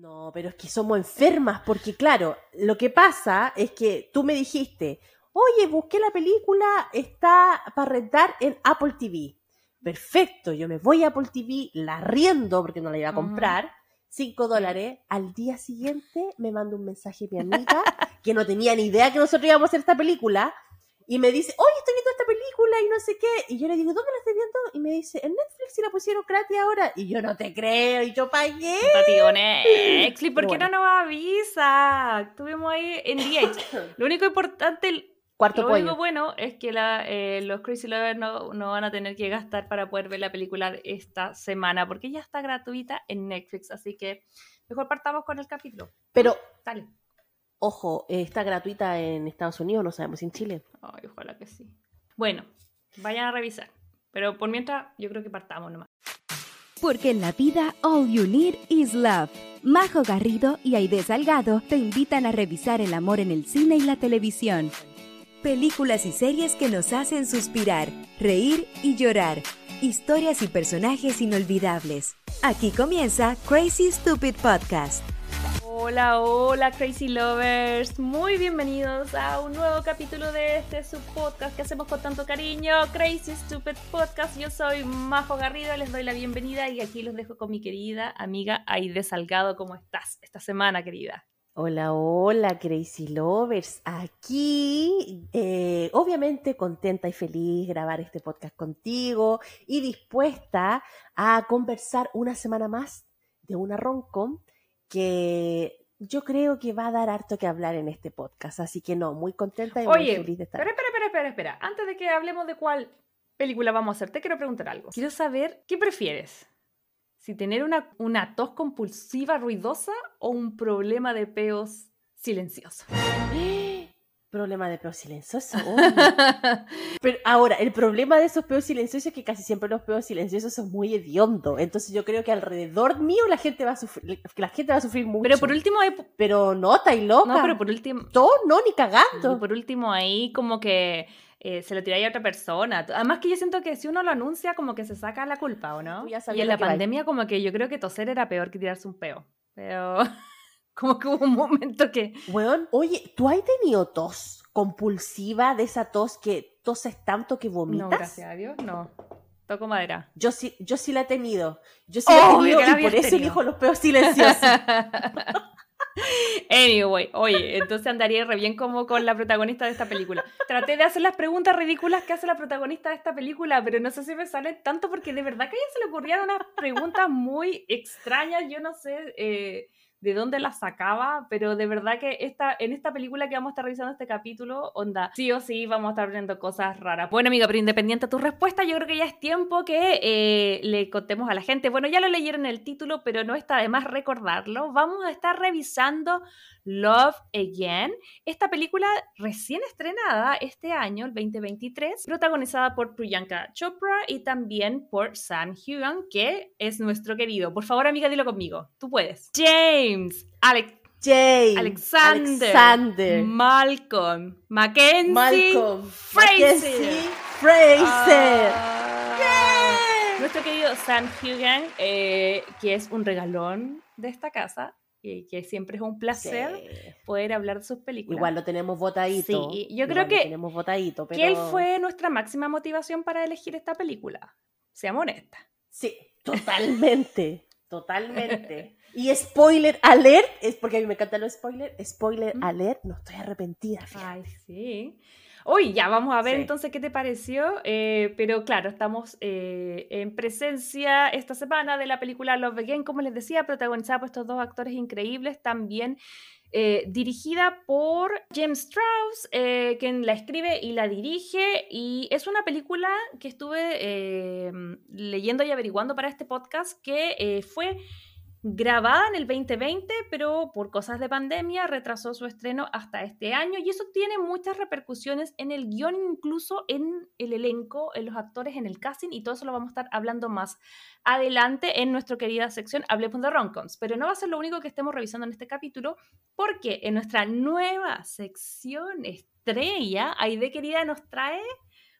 No, pero es que somos enfermas, porque claro, lo que pasa es que tú me dijiste, oye, busqué la película, está para rentar en Apple TV. Perfecto, yo me voy a Apple TV, la riendo porque no la iba a comprar, 5 dólares. Al día siguiente me manda un mensaje mi amiga, que no tenía ni idea que nosotros íbamos a hacer esta película, y me dice, oye, estoy viendo esta película y no sé qué. Y yo le digo, ¿dónde la estoy viendo? Y me dice, en Netflix y la pusieron gratis ahora. Y yo no te creo, y yo pagué. Tío Netflix, ¿por qué no nos avisa? Estuvimos ahí en DH. Lo único importante, Cuarto lo pollo. único bueno es que la, eh, los Crazy Lovers no, no van a tener que gastar para poder ver la película esta semana, porque ya está gratuita en Netflix. Así que mejor partamos con el capítulo. Pero, Dale. Ojo, está gratuita en Estados Unidos, no sabemos si en Chile. Ay, ojalá que sí. Bueno, vayan a revisar. Pero por mientras, yo creo que partamos nomás. Porque en la vida all you need is love. Majo Garrido y Aide Salgado te invitan a revisar el amor en el cine y la televisión. Películas y series que nos hacen suspirar, reír y llorar. Historias y personajes inolvidables. Aquí comienza Crazy Stupid Podcast. Hola, hola Crazy Lovers, muy bienvenidos a un nuevo capítulo de este subpodcast que hacemos con tanto cariño, Crazy Stupid Podcast. Yo soy Majo Garrido, les doy la bienvenida y aquí los dejo con mi querida amiga Aide Salgado. ¿Cómo estás esta semana, querida? Hola, hola, Crazy Lovers. Aquí, eh, obviamente contenta y feliz grabar este podcast contigo y dispuesta a conversar una semana más de una roncom que yo creo que va a dar harto que hablar en este podcast. Así que no, muy contenta y muy Oye, feliz de estar. Espera, espera, espera, espera, espera. Antes de que hablemos de cuál película vamos a hacer, te quiero preguntar algo. Quiero saber, ¿qué prefieres? Si tener una, una tos compulsiva ruidosa o un problema de peos silencioso. Problema de peos silenciosos. oh. Pero ahora, el problema de esos peos silenciosos es que casi siempre los peos silenciosos son muy hediondos. Entonces yo creo que alrededor mío la gente va a sufrir, la gente va a sufrir mucho. Pero por último, hay- Pero no, estáis loca. no, pero por último, Todo, no, ni y cagando. por último ahí como que eh, se lo tiráis a otra persona. Además que yo siento que si uno lo anuncia como que se saca la culpa, ¿o no? Ya Y en la pandemia como que yo creo que toser era peor que tirarse un peo. Pero como que hubo un momento que... Weón, oye, ¿tú has tenido tos compulsiva de esa tos que toses tanto que vomitas? No, gracias a Dios, no. Toco madera. Yo sí, yo sí la he tenido. Yo sí la he tenido y por eso elijo los peos silenciosos. Anyway, oye, entonces andaría re bien como con la protagonista de esta película. Traté de hacer las preguntas ridículas que hace la protagonista de esta película, pero no sé si me salen tanto porque de verdad que a ella se le ocurrían unas preguntas muy extrañas. Yo no sé eh, de dónde las sacaba, pero de verdad que esta, en esta película que vamos a estar revisando este capítulo, onda, sí o sí vamos a estar viendo cosas raras. Bueno, amiga, pero independiente de tu respuesta, yo creo que ya es tiempo que eh, le contemos a la gente. Bueno, ya lo leyeron el título, pero no está de más recordarlo. Vamos a estar revisando Love Again, esta película recién estrenada este año, el 2023, protagonizada por Priyanka Chopra y también por Sam Heughan, que es nuestro querido. Por favor, amiga, dilo conmigo. Tú puedes. James, Alex, James, Alexander, Alexander, Malcolm, Mackenzie, Malcolm, Fraser. Mackenzie, Fraser. Ah, Nuestro querido Sam Heughan, eh, que es un regalón de esta casa y que siempre es un placer Sí. poder hablar de sus películas. Igual lo tenemos votadito. Sí, yo creo que- tenemos votadito, pero... que él fue nuestra máxima motivación para elegir esta película. Seamos honestas. Sí, totalmente, totalmente. Y spoiler alert, es porque a mí me encantan los spoilers, spoiler alert, no estoy arrepentida. fíjate. Ay, sí. Uy, ya vamos a ver Sí. entonces qué te pareció. eh, pero claro, estamos eh, en presencia esta semana de la película Love Again, como les decía, protagonizada por estos dos actores increíbles, también eh, dirigida por James Strauss, quien la escribe y la dirige. Y es una película que estuve leyendo y averiguando para este podcast que fue grabada en el 2020, pero por cosas de pandemia retrasó su estreno hasta este año y eso tiene muchas repercusiones en el guion, incluso en el elenco, en los actores, en el casting y todo eso lo vamos a estar hablando más adelante en nuestra querida sección Hablemos de Romcoms. Pero no va a ser lo único que estemos revisando en este capítulo porque en nuestra nueva sección estrella, Aide querida nos trae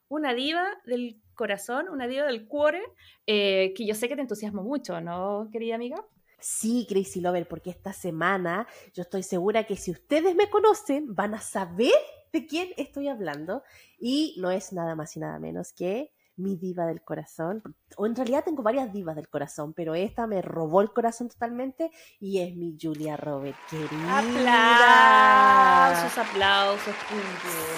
una diva del corazón, una diva del cuore, eh, que yo sé que te entusiasma mucho, ¿no, querida amiga? Sí, Crazy Lover, porque esta semana yo estoy segura que si ustedes me conocen van a saber de quién estoy hablando. Y no es nada más y nada menos que mi diva del corazón. O en realidad tengo varias divas del corazón, pero esta me robó el corazón totalmente y es mi Julia Robert, querida. Aplausos, aplausos.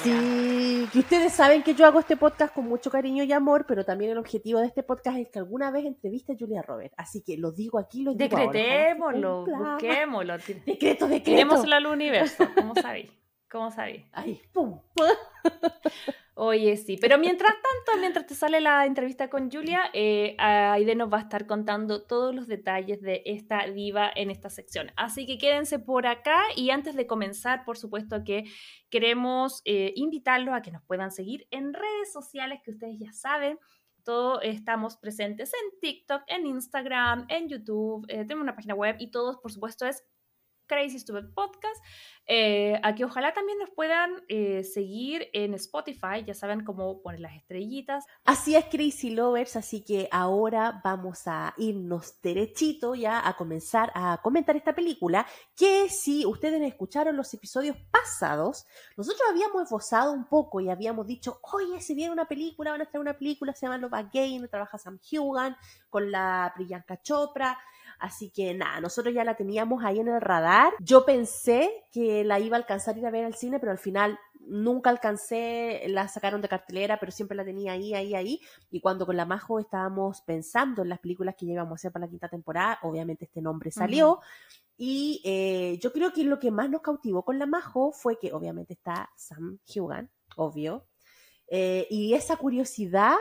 Sí, que ustedes saben que yo hago este podcast con mucho cariño y amor, pero también el objetivo de este podcast es que alguna vez entreviste a Julia Robert. Así que lo digo aquí, lo digo Decretémoslo, busquémoslo. Decreto, decreto. Tirémoslo al universo, ¿cómo sabéis? ¿Cómo sabéis? Ay, pum. Oye, sí, pero mientras tanto, mientras te sale la entrevista con Julia, eh, Aide nos va a estar contando todos los detalles de esta diva en esta sección. Así que quédense por acá y antes de comenzar, por supuesto que queremos eh, invitarlos a que nos puedan seguir en redes sociales que ustedes ya saben. Todos estamos presentes en TikTok, en Instagram, en YouTube, eh, tenemos una página web y todos, por supuesto, es Crazy Stupid Podcast. Eh, aquí ojalá también nos puedan eh, seguir en Spotify, ya saben cómo poner las estrellitas. Así es, Crazy Lovers, así que ahora vamos a irnos derechito ya a comenzar a comentar esta película, que si ustedes escucharon los episodios pasados, nosotros habíamos esbozado un poco y habíamos dicho, oye, si viene una película, van a traer una película, se llama Love Again, trabaja Sam Hugan con la Priyanka Chopra, Así que nada, nosotros ya la teníamos ahí en el radar. Yo pensé que la iba a alcanzar ir a ver al cine, pero al final nunca alcancé, la sacaron de cartelera, pero siempre la tenía ahí, ahí, ahí. Y cuando con la Majo estábamos pensando en las películas que íbamos a hacer para la quinta temporada, obviamente este nombre salió. Y eh, yo creo que lo que más nos cautivó con la Majo fue que obviamente está Sam Hugan, obvio. Eh, y esa curiosidad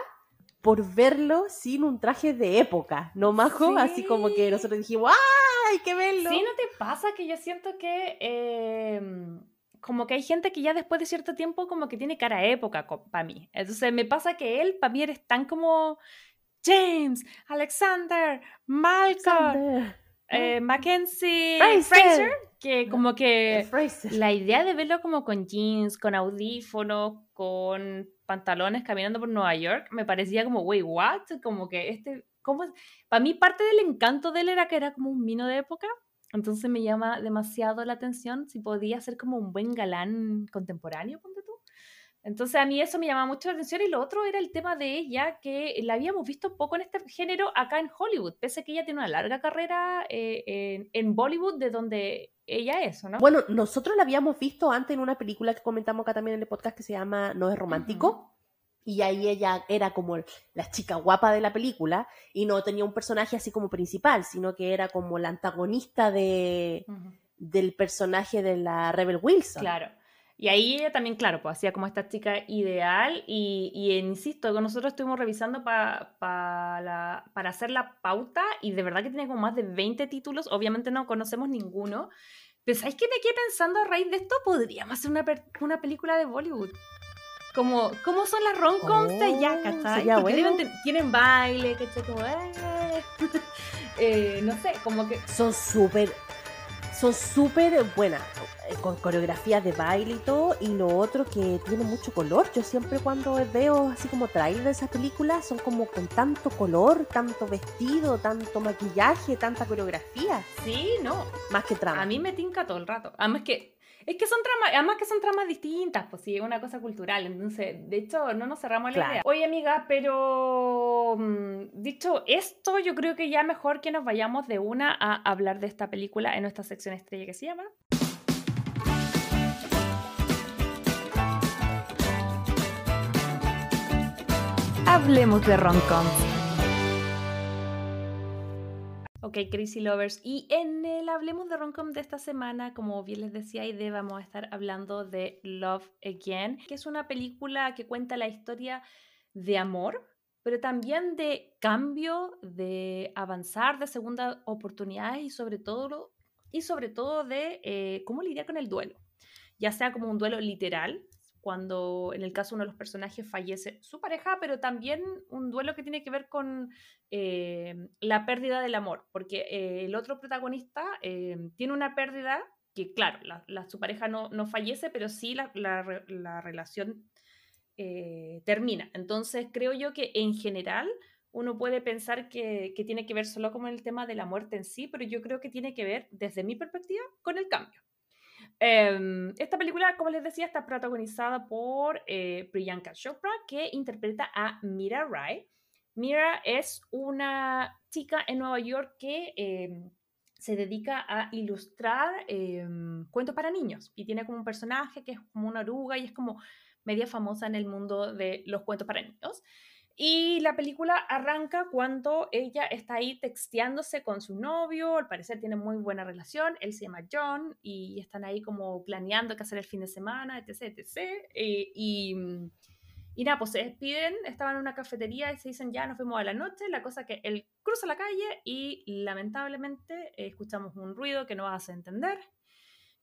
por verlo sin un traje de época, ¿no, Majo? Así como que nosotros dijimos, ¡ah! Hay que verlo. Sí, ¿no te pasa que yo siento que em, como que hay gente que ya después de cierto tiempo como que tiene cara de época para mí? Entonces me pasa que él para mí eres tan como James, Alexander, Malcolm. Eh, Mackenzie Fraser. que como que la idea de verlo como con jeans, con audífonos, con pantalones caminando por Nueva York, me parecía como, wait, what? Como que este, ¿cómo? Para mí parte del encanto de él era que era como un vino de época, entonces me llama demasiado la atención si podía ser como un buen galán contemporáneo. Entonces a mí eso me llama mucho la atención y lo otro era el tema de ella, que la habíamos visto poco en este género acá en Hollywood, pese a que ella tiene una larga carrera eh, en, Bollywood, de donde ella es, ¿no? Bueno, nosotros la habíamos visto antes en una película que comentamos acá también en el podcast que se llama No es romántico. Y ahí ella era como la chica guapa de la película y no tenía un personaje así como principal, sino que era como la antagonista de, del personaje de la Rebel Wilson. Claro. Y ahí ella también, claro, pues hacía como esta chica ideal y, y insisto, nosotros estuvimos revisando para hacer la pauta y de verdad que tiene como más de 20 títulos, obviamente no conocemos ninguno, pero ¿sabéis que me quedé pensando a raíz de esto? Podríamos hacer una, una película de Bollywood. Como, ¿Cómo son las rom-coms de allá, oh, ¿cachai? tienen baile, ¿cachai? Como, eh, eh, no sé, como que... Son súper son súper buenas, con coreografías de baile y todo, y lo otro que tiene mucho color. Yo siempre cuando veo así como trailers de esas películas son como con tanto color, tanto vestido, tanto maquillaje, tanta coreografía. Sí, no. Más que trama. A mí me tinca todo el rato. Además que es que son tramas, además que son tramas distintas, pues sí, es una cosa cultural. Entonces, de hecho, no nos cerramos la idea. Oye, amiga, pero mm, dicho esto, yo creo que ya mejor que nos vayamos de una a hablar de esta película en nuestra sección estrella que se llama. Hablemos de rom-coms. Ok, Crazy Lovers. Y en el Hablemos de Roncom de esta semana, como bien les decía Aide, vamos a estar hablando de Love Again, que es una película que cuenta la historia de amor, pero también de cambio, de avanzar, de segunda oportunidad y sobre todo, y sobre todo de eh, cómo lidiar con el duelo, ya sea como un duelo literal, cuando en el caso uno de los personajes fallece su pareja, pero también un duelo que tiene que ver con eh, la pérdida del amor, porque eh, el otro protagonista eh, tiene una pérdida que, claro, la, su pareja no, no, fallece, pero sí la, la relación termina. Entonces, creo yo que en general, uno puede pensar que, que tiene que ver solo con el tema de la muerte en sí, pero yo creo que tiene que ver, desde mi perspectiva, con el cambio. Em, esta película, como les decía, está protagonizada por eh, Priyanka Chopra, que interpreta a Mira Rai. Mira es una chica en Nueva York que em, se dedica a ilustrar em, cuentos para niños y tiene como un personaje que es como una oruga y es como media famosa en el mundo de los cuentos para niños. Y la película arranca cuando ella está ahí texteándose con su novio, al parecer tiene muy buena relación, él se llama John y están ahí como planeando qué hacer el fin de semana, etc. etc. Eh, y, y nada, pues se despiden, estaban en una cafetería y se dicen ya nos vemos a la noche, la cosa que él cruza la calle y lamentablemente eh, escuchamos un ruido que no a entender,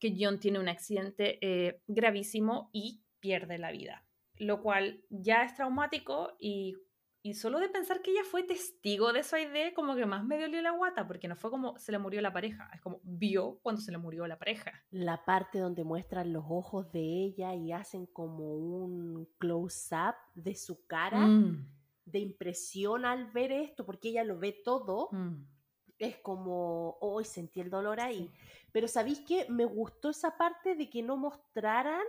que John tiene un accidente eh, gravísimo y pierde la vida lo cual ya es traumático y, y, solo de pensar que ella fue testigo de esa idea, como que más me dolió la guata, porque no fue como se le murió la pareja, es como vio cuando se le murió la pareja. La parte donde muestran los ojos de ella y hacen como un close-up de su cara, mm. de impresión al ver esto, porque ella lo ve todo. Mm. Es como, hoy sentí el dolor ahí. Pero ¿sabéis que me gustó esa parte de que no mostraran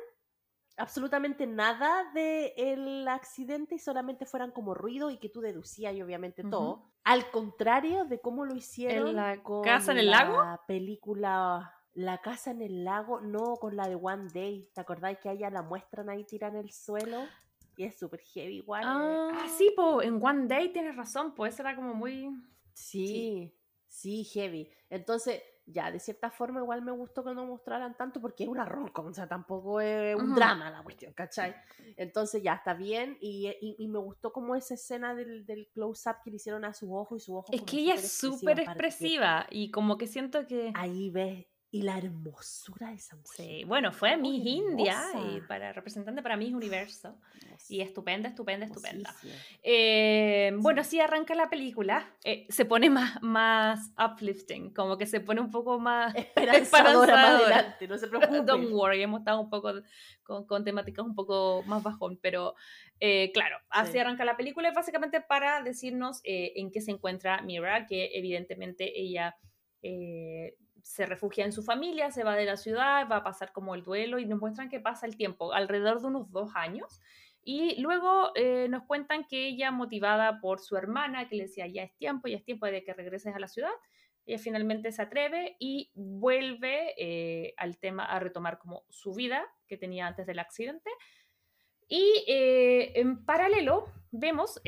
absolutamente nada del accidente y solamente fueran como ruido y que tú deducías y obviamente todo. Al contrario de cómo lo hicieron ¿En la casa en el lago? La película La casa en el lago, no con la de One Day. ¿Te acordáis que a ella la muestran ahí tirada en el suelo? Y es súper heavy igual. Ah, sí, pues en One Day tienes razón, pues era como muy... sí, sí heavy. Entonces, ya, de cierta forma igual me gustó que no mostraran tanto porque es una ronca, o sea, tampoco es un drama la cuestión, ¿cachai? Entonces ya está bien y, y, me gustó como esa escena del, del close-up que le hicieron a sus ojos y su ojo. Es que ella es súper expresiva y como que siento que... Ahí ves y la hermosura de esa mujer. Sí, bueno, fue Miss India, y para, representante para Miss Universo. Y estupenda, estupenda, estupenda. Eh, bueno, sí arranca la película, eh, se pone más, más uplifting, como que se pone un poco más esperanzadora, más adelante, no se preocupen. Don't worry, hemos estado un poco con, con temáticas un poco más bajón, pero eh, claro, así arranca la película, básicamente para decirnos en qué se encuentra Mira, que evidentemente ella se refugia en su familia, se va de la ciudad, va a pasar como el duelo y nos muestran que pasa el tiempo, alrededor de unos dos años. Y luego eh, nos cuentan que ella, motivada por su hermana, que le decía, ya es tiempo, ya es tiempo de que regreses a la ciudad, ella finalmente se atreve y vuelve eh, al tema a retomar como su vida que tenía antes del accidente. Y eh, en paralelo vemos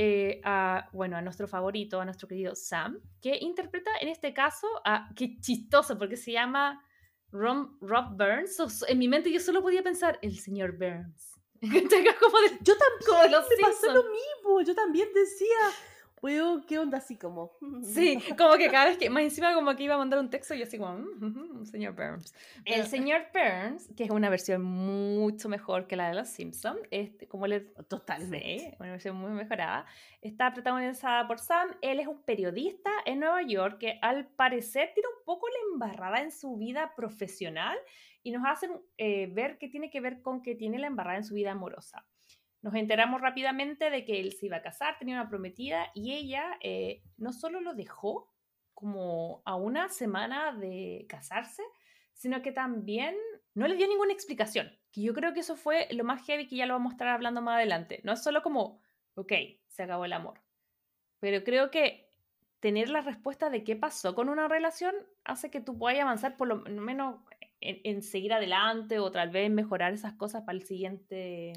a, bueno, a nuestro favorito, a nuestro querido Sam, que interpreta en este caso a, qué chistoso, porque se llama Rob Burns. en mi mente yo solo podía pensar, el señor Burns. como de, yo también me pasó lo mismo, yo también decía, ¿qué onda? Así como. Sí, como que cada vez que, más encima como que iba a mandar un texto y así como, mm, señor Burns. El señor Burns, que es una versión mucho mejor que la de los Simpsons, este, como le... Totalmente. una versión muy mejorada. Está protagonizada por Sam. Él es un periodista en Nueva York que al parecer tiene un poco la embarrada en su vida profesional y nos hacen eh, ver que tiene que ver con que tiene la embarrada en su vida amorosa. Nos enteramos rápidamente de que él se iba a casar, tenía una prometida y ella eh, no solo lo dejó como a una semana de casarse, sino que también no le dio ninguna explicación. Que yo creo que eso fue lo más heavy que ya lo vamos a estar hablando más adelante. No es solo como, ok, se acabó el amor. Pero creo que tener la respuesta de qué pasó con una relación hace que tú puedas avanzar por lo menos en, seguir adelante o tal vez mejorar esas cosas para el siguiente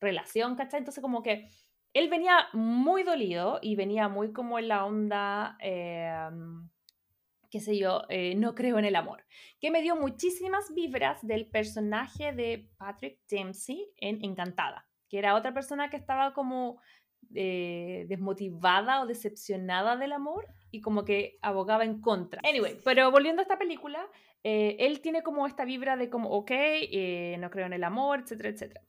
relación, ¿cachai? Entonces como que él venía muy dolido y venía muy como en la onda, em, qué sé yo, eh, no creo en el amor, que me dio muchísimas vibras del personaje de Patrick Dempsey en Encantada, que era otra persona que estaba como eh, desmotivada o decepcionada del amor y como que abogaba en contra. Anyway, pero volviendo a esta película, eh, él tiene como esta vibra de como, ok, no creo en el amor, etcétera, etcétera.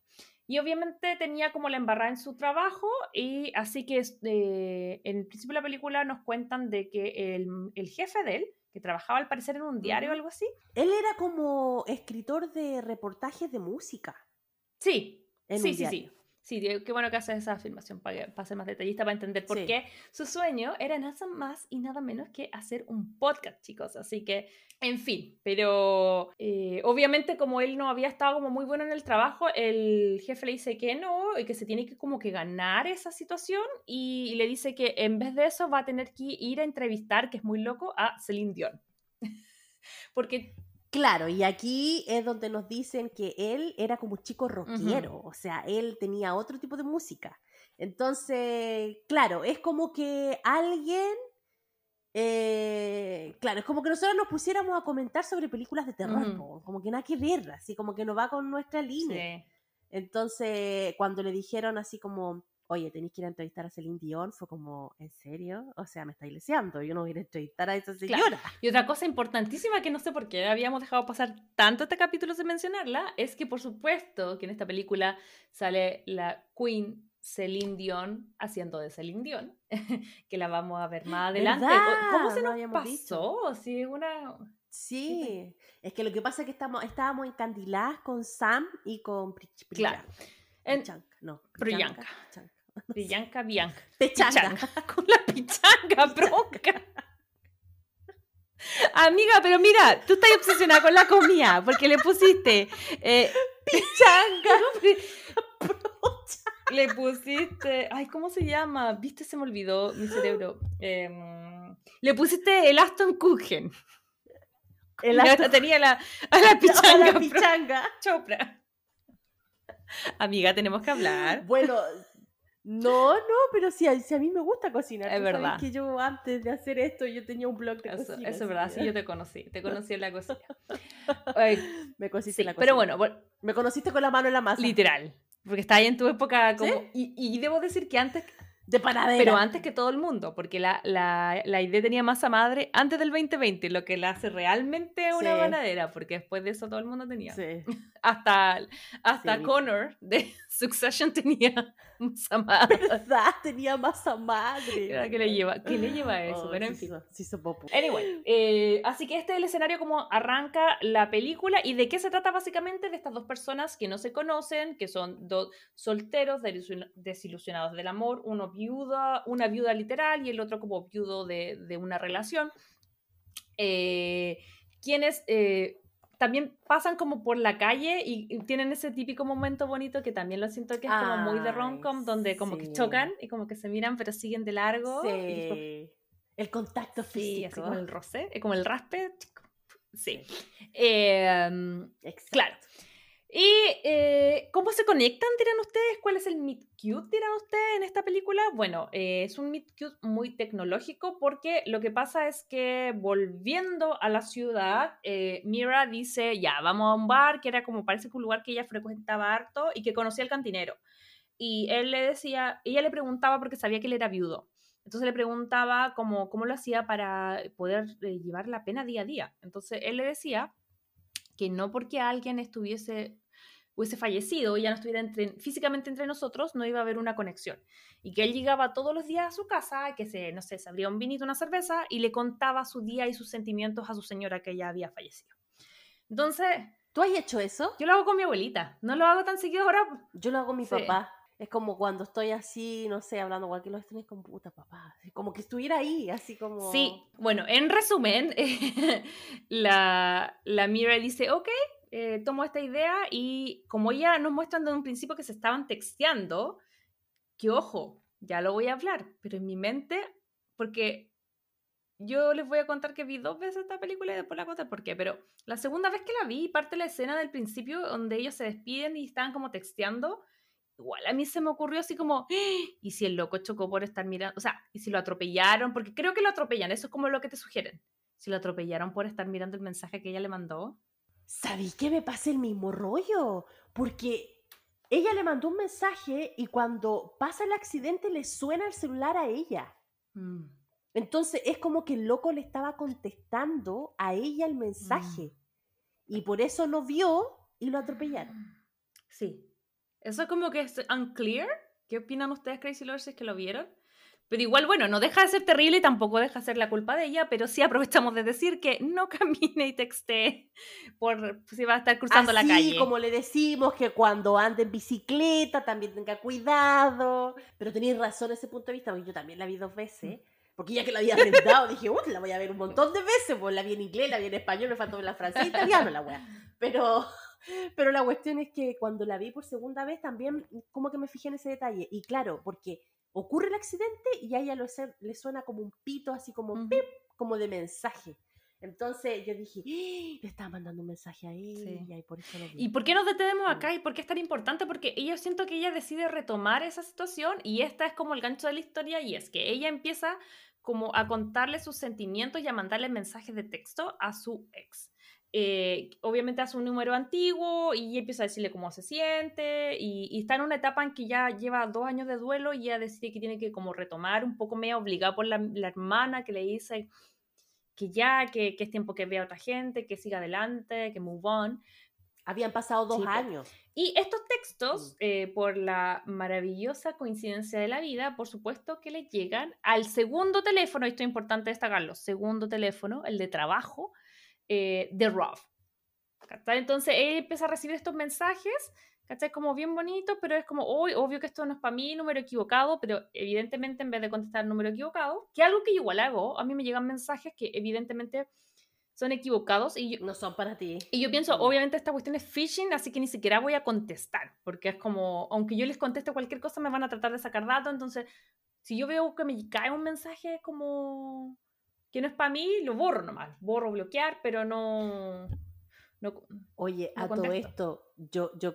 Y obviamente tenía como la embarrada en su trabajo y así que eh, en el principio de la película nos cuentan de que el, el, jefe de él, que trabajaba al parecer en un diario o algo así. Él era como escritor de reportajes de música. Sí, sí, sí, sí. Sí, qué bueno que haces esa afirmación para, para ser más detallista, para entender por qué su sueño era nada más y nada menos que hacer un podcast, chicos. Así que, en fin, pero eh, obviamente como él no había estado como muy bueno en el trabajo, el jefe le dice que no y que se tiene que como que ganar esa situación y, y le dice que en vez de eso va a tener que ir a entrevistar, que es muy loco, a Celine Dion. Porque Claro, y aquí es donde nos dicen que él era como un chico rockero, o sea, él tenía otro tipo de música. Entonces, claro, es como que alguien, eh, claro, es como que nosotros nos pusiéramos a comentar sobre películas de terror, como que nada que ver, así como que no va con nuestra línea. Entonces, cuando le dijeron así como, oye, tenéis que ir a entrevistar a Celine Dion, fue como, ¿en serio? O sea, me estáis leseando, yo no voy a ir a entrevistar a esa señora. Y otra cosa importantísima que no sé por qué habíamos dejado pasar tanto este capítulo sin mencionarla, es que por supuesto que en esta película sale la Queen Celine Dion haciendo de Celine Dion, que la vamos a ver más adelante. ¿Cómo se nos pasó? Sí, una... Sí, es que lo que pasa es que estamos, estábamos encandiladas con Sam y con Claro. En... no. Priyanka. Villanca, Bianca. Pechanga. Con la pichanga, bronca. Amiga, pero mira, tú estás obsesionada con la comida porque le pusiste eh, pichanga. le pusiste, ay, ¿cómo se llama? Viste, se me olvidó mi cerebro. Em, le pusiste el Aston Kuchen. El Aston... tenía la, a la pichanga. A la pichanga. Chopra. Amiga, tenemos que hablar. Bueno, no, no, pero sí, si a mí me gusta cocinar. Es verdad. que yo antes de hacer esto, yo tenía un blog de eso, cocina. Eso es verdad, sí, yo te conocí. Te conocí en la cocina. me conociste en la cocina. Pero bueno, me conociste con la mano en la masa. Literal. Porque estaba ahí en tu época como... Y, y, debo decir que antes de panadera. Pero antes que todo el mundo, porque la, la, la, idea tenía masa madre antes del 2020, lo que la hace realmente una panadera, porque después de eso todo el mundo tenía. Sí. Hasta, hasta Connor de Succession tenía masa madre. ¿Verdad? Tenía masa madre. ¿Qué le lleva, ¿Qué le lleva a eso? Oh, Pero sí, en fin. Sí, sí, anyway, eh, así que este es el escenario como arranca la película y de qué se trata básicamente de estas dos personas que no se conocen, que son dos solteros desilusionados del amor, uno viuda, una viuda literal y el otro como viudo de, de una relación. Eh, quienes eh, también pasan como por la calle y, tienen ese típico momento bonito que también lo siento que es como muy de rom-com, donde como que chocan y como que se miran pero siguen de largo. Sí. el contacto físico. Sí, así como el roce, como el raspe. Sí. Eh, claro. ¿Y eh, cómo se conectan, dirán ustedes? ¿Cuál es el meet cute, dirán ustedes, en esta película? Bueno, eh, es un meet cute muy tecnológico porque lo que pasa es que volviendo a la ciudad, eh, Mira dice, ya, vamos a un bar, que era como parece que un lugar que ella frecuentaba harto y que conocía al cantinero. Y él le decía, ella le preguntaba porque sabía que él era viudo. Entonces le preguntaba cómo, cómo lo hacía para poder llevar la pena día a día. Entonces él le decía que no porque alguien estuviese hubiese fallecido y ya no estuviera físicamente entre nosotros, no iba a haber una conexión. Y que él llegaba todos los días a su casa, que se, no sé, se abría un vinito, una cerveza y le contaba su día y sus sentimientos a su señora que ya había fallecido. Entonces... ¿Tú has hecho eso? Yo lo hago con mi abuelita, no lo hago tan seguido ahora. Yo lo hago con mi papá. Es como cuando estoy así, no sé, hablando cualquier lo estoy con puta papá. Como que estuviera ahí, así como. Sí, bueno, en resumen, la, la Mira dice: Ok, eh, tomo esta idea y como ya nos muestran desde un principio que se estaban texteando, que ojo, ya lo voy a hablar, pero en mi mente, porque yo les voy a contar que vi dos veces esta película y después la conté por qué, pero la segunda vez que la vi, parte de la escena del principio donde ellos se despiden y estaban como texteando, igual a mí se me ocurrió así como. ¿y si el loco chocó por estar mirando? O sea, ¿y si lo atropellaron? Porque creo que lo atropellan, eso es como lo que te sugieren. Si lo atropellaron por estar mirando el mensaje que ella le mandó. ¿Sabí que me pasa el mismo rollo? Porque ella le mandó un mensaje y cuando pasa el accidente le suena el celular a ella. Mm. Entonces es como que el loco le estaba contestando a ella el mensaje. Mm. Y por eso no vio y lo atropellaron. Sí. Eso como que es unclear. ¿Qué opinan ustedes, Crazy Lovers, que lo vieron? Pero igual, bueno, no deja de ser terrible y tampoco deja de ser la culpa de ella, pero sí aprovechamos de decir que no camine y texte por si va a estar cruzando la calle. como le decimos que cuando ande en bicicleta también tenga cuidado. Pero tenéis razón ese punto de vista, porque yo también la vi dos veces. Porque ya que la había rentado, dije, uy, la voy a ver un montón de veces. Pues la vi en inglés, la vi en español, me faltó en la francés, italiano la wea. Pero, pero la cuestión es que cuando la vi por segunda vez también como que me fijé en ese detalle. Y claro, porque ocurre el accidente y a ella le suena como un pito, así como pip, como de mensaje. Entonces yo dije, ¡Ah! le estaba mandando un mensaje a ella y por eso lo ¿Y por qué nos detenemos acá? ¿Y por qué es tan importante? Porque ella siento que ella decide retomar esa situación y esta es como el gancho de la historia y es que ella empieza como a contarle sus sentimientos y a mandarle mensajes de texto a su ex. Eh, obviamente hace un número antiguo y empieza a decirle cómo se siente y, está en una etapa en que ya lleva dos años de duelo y ya decide que tiene que como retomar un poco medio obligado por la, hermana que le dice que ya, que, es tiempo que vea a otra gente, que siga adelante, que move on. Habían pasado dos años. Y estos textos, mm. eh, por la maravillosa coincidencia de la vida, por supuesto que le llegan al segundo teléfono, y esto es importante destacarlo, segundo teléfono, el de trabajo, eh, de Rob. Entonces él empieza a recibir estos mensajes, ¿cachai? Como bien bonito, pero es como, hoy obvio que esto no es para mí, número equivocado, pero evidentemente en vez de contestar el número equivocado, que algo que yo igual hago, a mí me llegan mensajes que evidentemente son equivocados y no son para ti. Y yo pienso, obviamente esta cuestión es phishing, así que ni siquiera voy a contestar, porque es como, aunque yo les conteste cualquier cosa, me van a tratar de sacar datos, entonces, si yo veo que me cae un mensaje como que no es para mí, lo borro nomás. Borro, bloquear, pero no. Oye, a todo esto, yo, yo,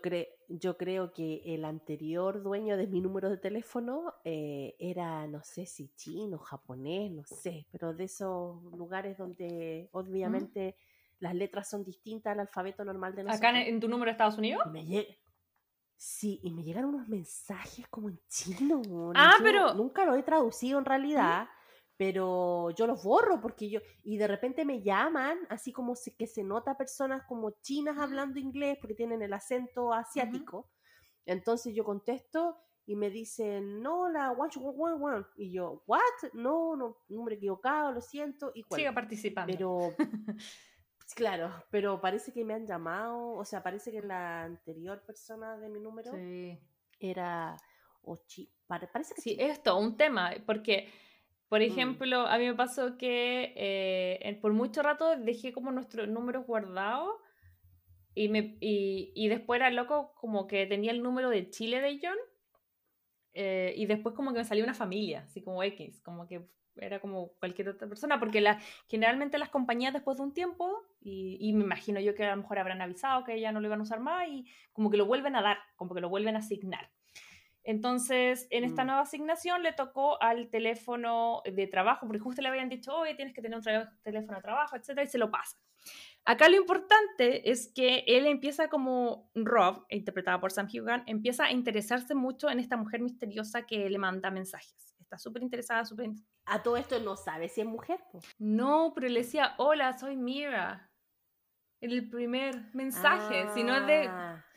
yo creo que el anterior dueño de mi número de teléfono eh, era, no sé si chino, japonés, no sé, pero de esos lugares donde obviamente las letras son distintas al alfabeto normal de nosotros. ¿Acá en, tu número de Estados Unidos? Sí, y me llegan unos mensajes como en chino. Ah, pero. Nunca lo he traducido en realidad pero yo los borro porque yo, y de repente me llaman, así como que se nota personas como chinas hablando inglés porque tienen el acento asiático. Entonces yo contesto y me dicen, no, la one, one, one, Y yo, ¿what? No, no, número equivocado, lo siento. Y Siga participando. Pero, claro, pero parece que me han llamado, o sea, parece que la anterior persona de mi número era, o parece que sí. esto, un tema, porque por mm. ejemplo, a mí me pasó que eh, por mucho rato dejé como nuestros números guardados y, me, y, y, después era loco como que tenía el número de Chile de John eh, y después como que me salió una familia, así como X, como que era como cualquier otra persona, porque la, generalmente las compañías después de un tiempo, y, y, me imagino yo que a lo mejor habrán avisado que ya no lo iban a usar más y como que lo vuelven a dar, como que lo vuelven a asignar. Entonces, en esta mm. nueva asignación le tocó al teléfono de trabajo, porque justo le habían dicho, oye, tienes que tener un teléfono de trabajo, etcétera, y se lo pasa. Acá lo importante es que él empieza como Rob, interpretado por Sam Hugan, empieza a interesarse mucho en esta mujer misteriosa que le manda mensajes. Está súper interesada, súper A todo esto no sabe si es mujer. No, pero le decía, hola, soy Mira. En el primer mensaje, si no es de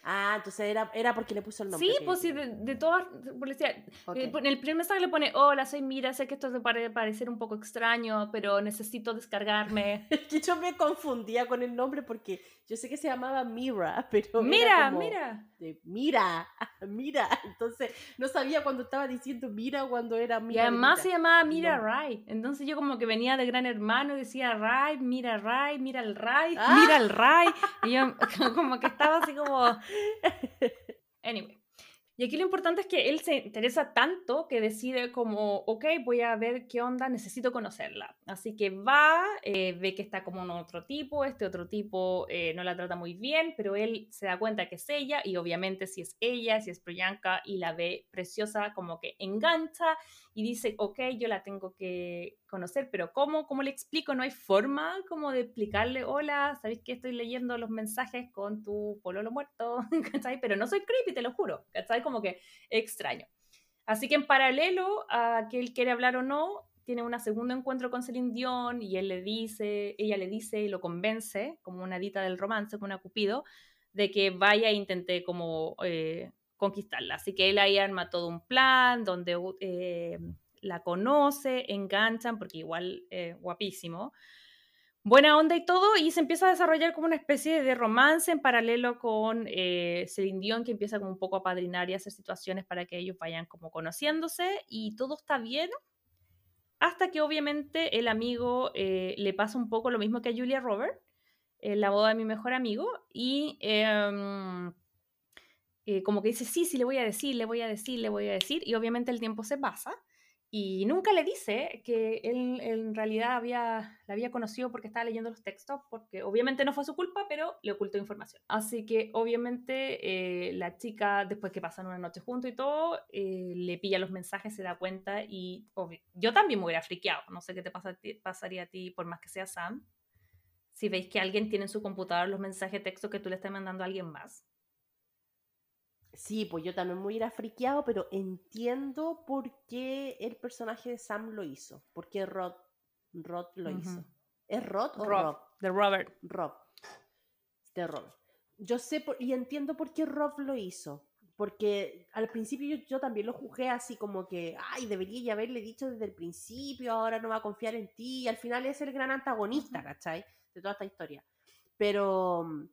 ah. Entonces era, era porque le puso el nombre. Sí, pues sí, de, todas, decía, eh, en el primer mensaje le pone, hola, soy Mira, sé que esto te puede parecer un poco extraño, pero necesito descargarme. es que yo me confundía con el nombre porque yo sé que se llamaba Mira, pero... Mira, mira. mira, mira. Entonces no sabía cuando estaba diciendo Mira cuando era Mira. Y además se llamaba Mira Ray. Entonces yo como que venía de Gran Hermano y decía Ray, Mira Ray, mira el Ray, ah. mira el Ray. Y yo como que estaba así como... anyway. Y aquí lo importante es que él se interesa tanto que decide como, ok, voy a ver qué onda, necesito conocerla. Así que va, eh, ve que está como un otro tipo, este otro tipo eh, no la trata muy bien, pero él se da cuenta que es ella y obviamente si es ella, si es Priyanka y la ve preciosa, como que engancha y dice, ok, yo la tengo que conocer, pero ¿cómo? ¿Cómo le explico? No hay forma como de explicarle, hola, ¿sabéis que estoy leyendo los mensajes con tu pololo muerto? ¿Cachai? Pero no soy creepy, te lo juro, ¿cachai? Como que extraño. Así que en paralelo a que él quiere hablar o no, tiene un segundo encuentro con Celine Dion y él le dice, ella le dice y lo convence, como una dita del romance, como una cupido, de que vaya e intente como eh, conquistarla. Así que él ahí arma todo un plan donde eh, la conoce, enganchan, porque igual es guapísimo. Buena onda y todo, y se empieza a desarrollar como una especie de romance en paralelo con eh, Celine Dion, que empieza como un poco a padrinar y hacer situaciones para que ellos vayan como conociéndose, y todo está bien, hasta que obviamente el amigo eh, le pasa un poco lo mismo que a Julia Robert, en la boda de mi mejor amigo, y em, eh, como que dice, sí, sí, le voy a decir, le voy a decir, le voy a decir, y obviamente el tiempo se pasa y nunca le dice que él, en realidad había, la había conocido porque estaba leyendo los textos, porque obviamente no fue su culpa, pero le ocultó información. Así que obviamente eh, la chica, después que pasan una noche juntos y todo, eh, le pilla los mensajes, se da cuenta y yo también me hubiera friqueado. No sé qué te pasa, pasaría a ti, por más que sea Sam, si veis que alguien tiene en su computador los mensajes de texto que tú le estás mandando a alguien más. Sí, pues yo también me hubiera friqueado, pero entiendo por qué el personaje de Sam lo hizo. Por qué Rod, Rod lo hizo. ¿Es Rod o Rob? De Robert. Rob. De Rob. Yo sé y entiendo por qué Rob lo hizo. Porque al principio yo, también lo juzgué así como que, ay, debería ya haberle dicho desde el principio, ahora no va a confiar en ti. Y al final es el gran antagonista, ¿cachai? De toda esta historia. Pero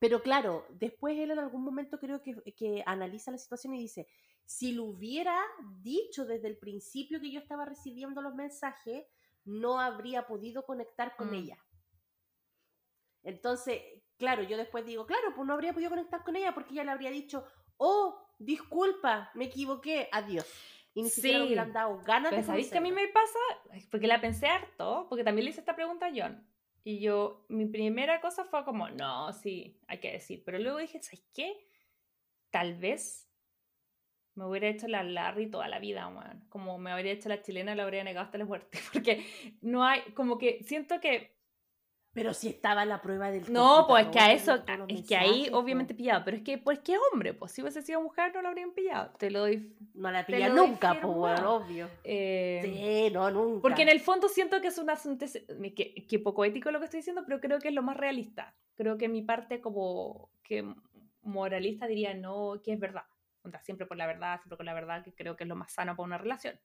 pero claro, después él en algún momento creo que, analiza la situación y dice, si lo hubiera dicho desde el principio que yo estaba recibiendo los mensajes, no habría podido conectar con mm. ella. Entonces, claro, yo después digo, claro, pues no habría podido conectar con ella porque ella le habría dicho, oh, disculpa, me equivoqué, adiós. Y ni siquiera le hubieran dado ganas de ¿Sabéis que a mí me pasa? Porque la pensé harto, porque también le hice esta pregunta a John. Y yo, mi primera cosa fue como, no, sí, hay que decir. Pero luego dije, ¿sabes qué? Tal vez me hubiera hecho la Larry toda la vida, man. Como me habría hecho la chilena, la habría negado hasta la muerte. Porque no hay, como que siento que pero si estaba la prueba del No, pues que a eso, es que ahí obviamente pillado, pero es que pues que hombre, pues si hubiese sido mujer no lo habrían pillado, te lo doy. No la pilla nunca, pues bueno, obvio. Eh, sí, no, nunca. Porque en el fondo siento que es un asunto, que, que poco ético lo que estoy diciendo, pero creo que es lo más realista. Creo que mi parte como que moralista diría no, que es verdad. Siempre por la verdad, siempre con la verdad, que creo que es lo más sano para una relación.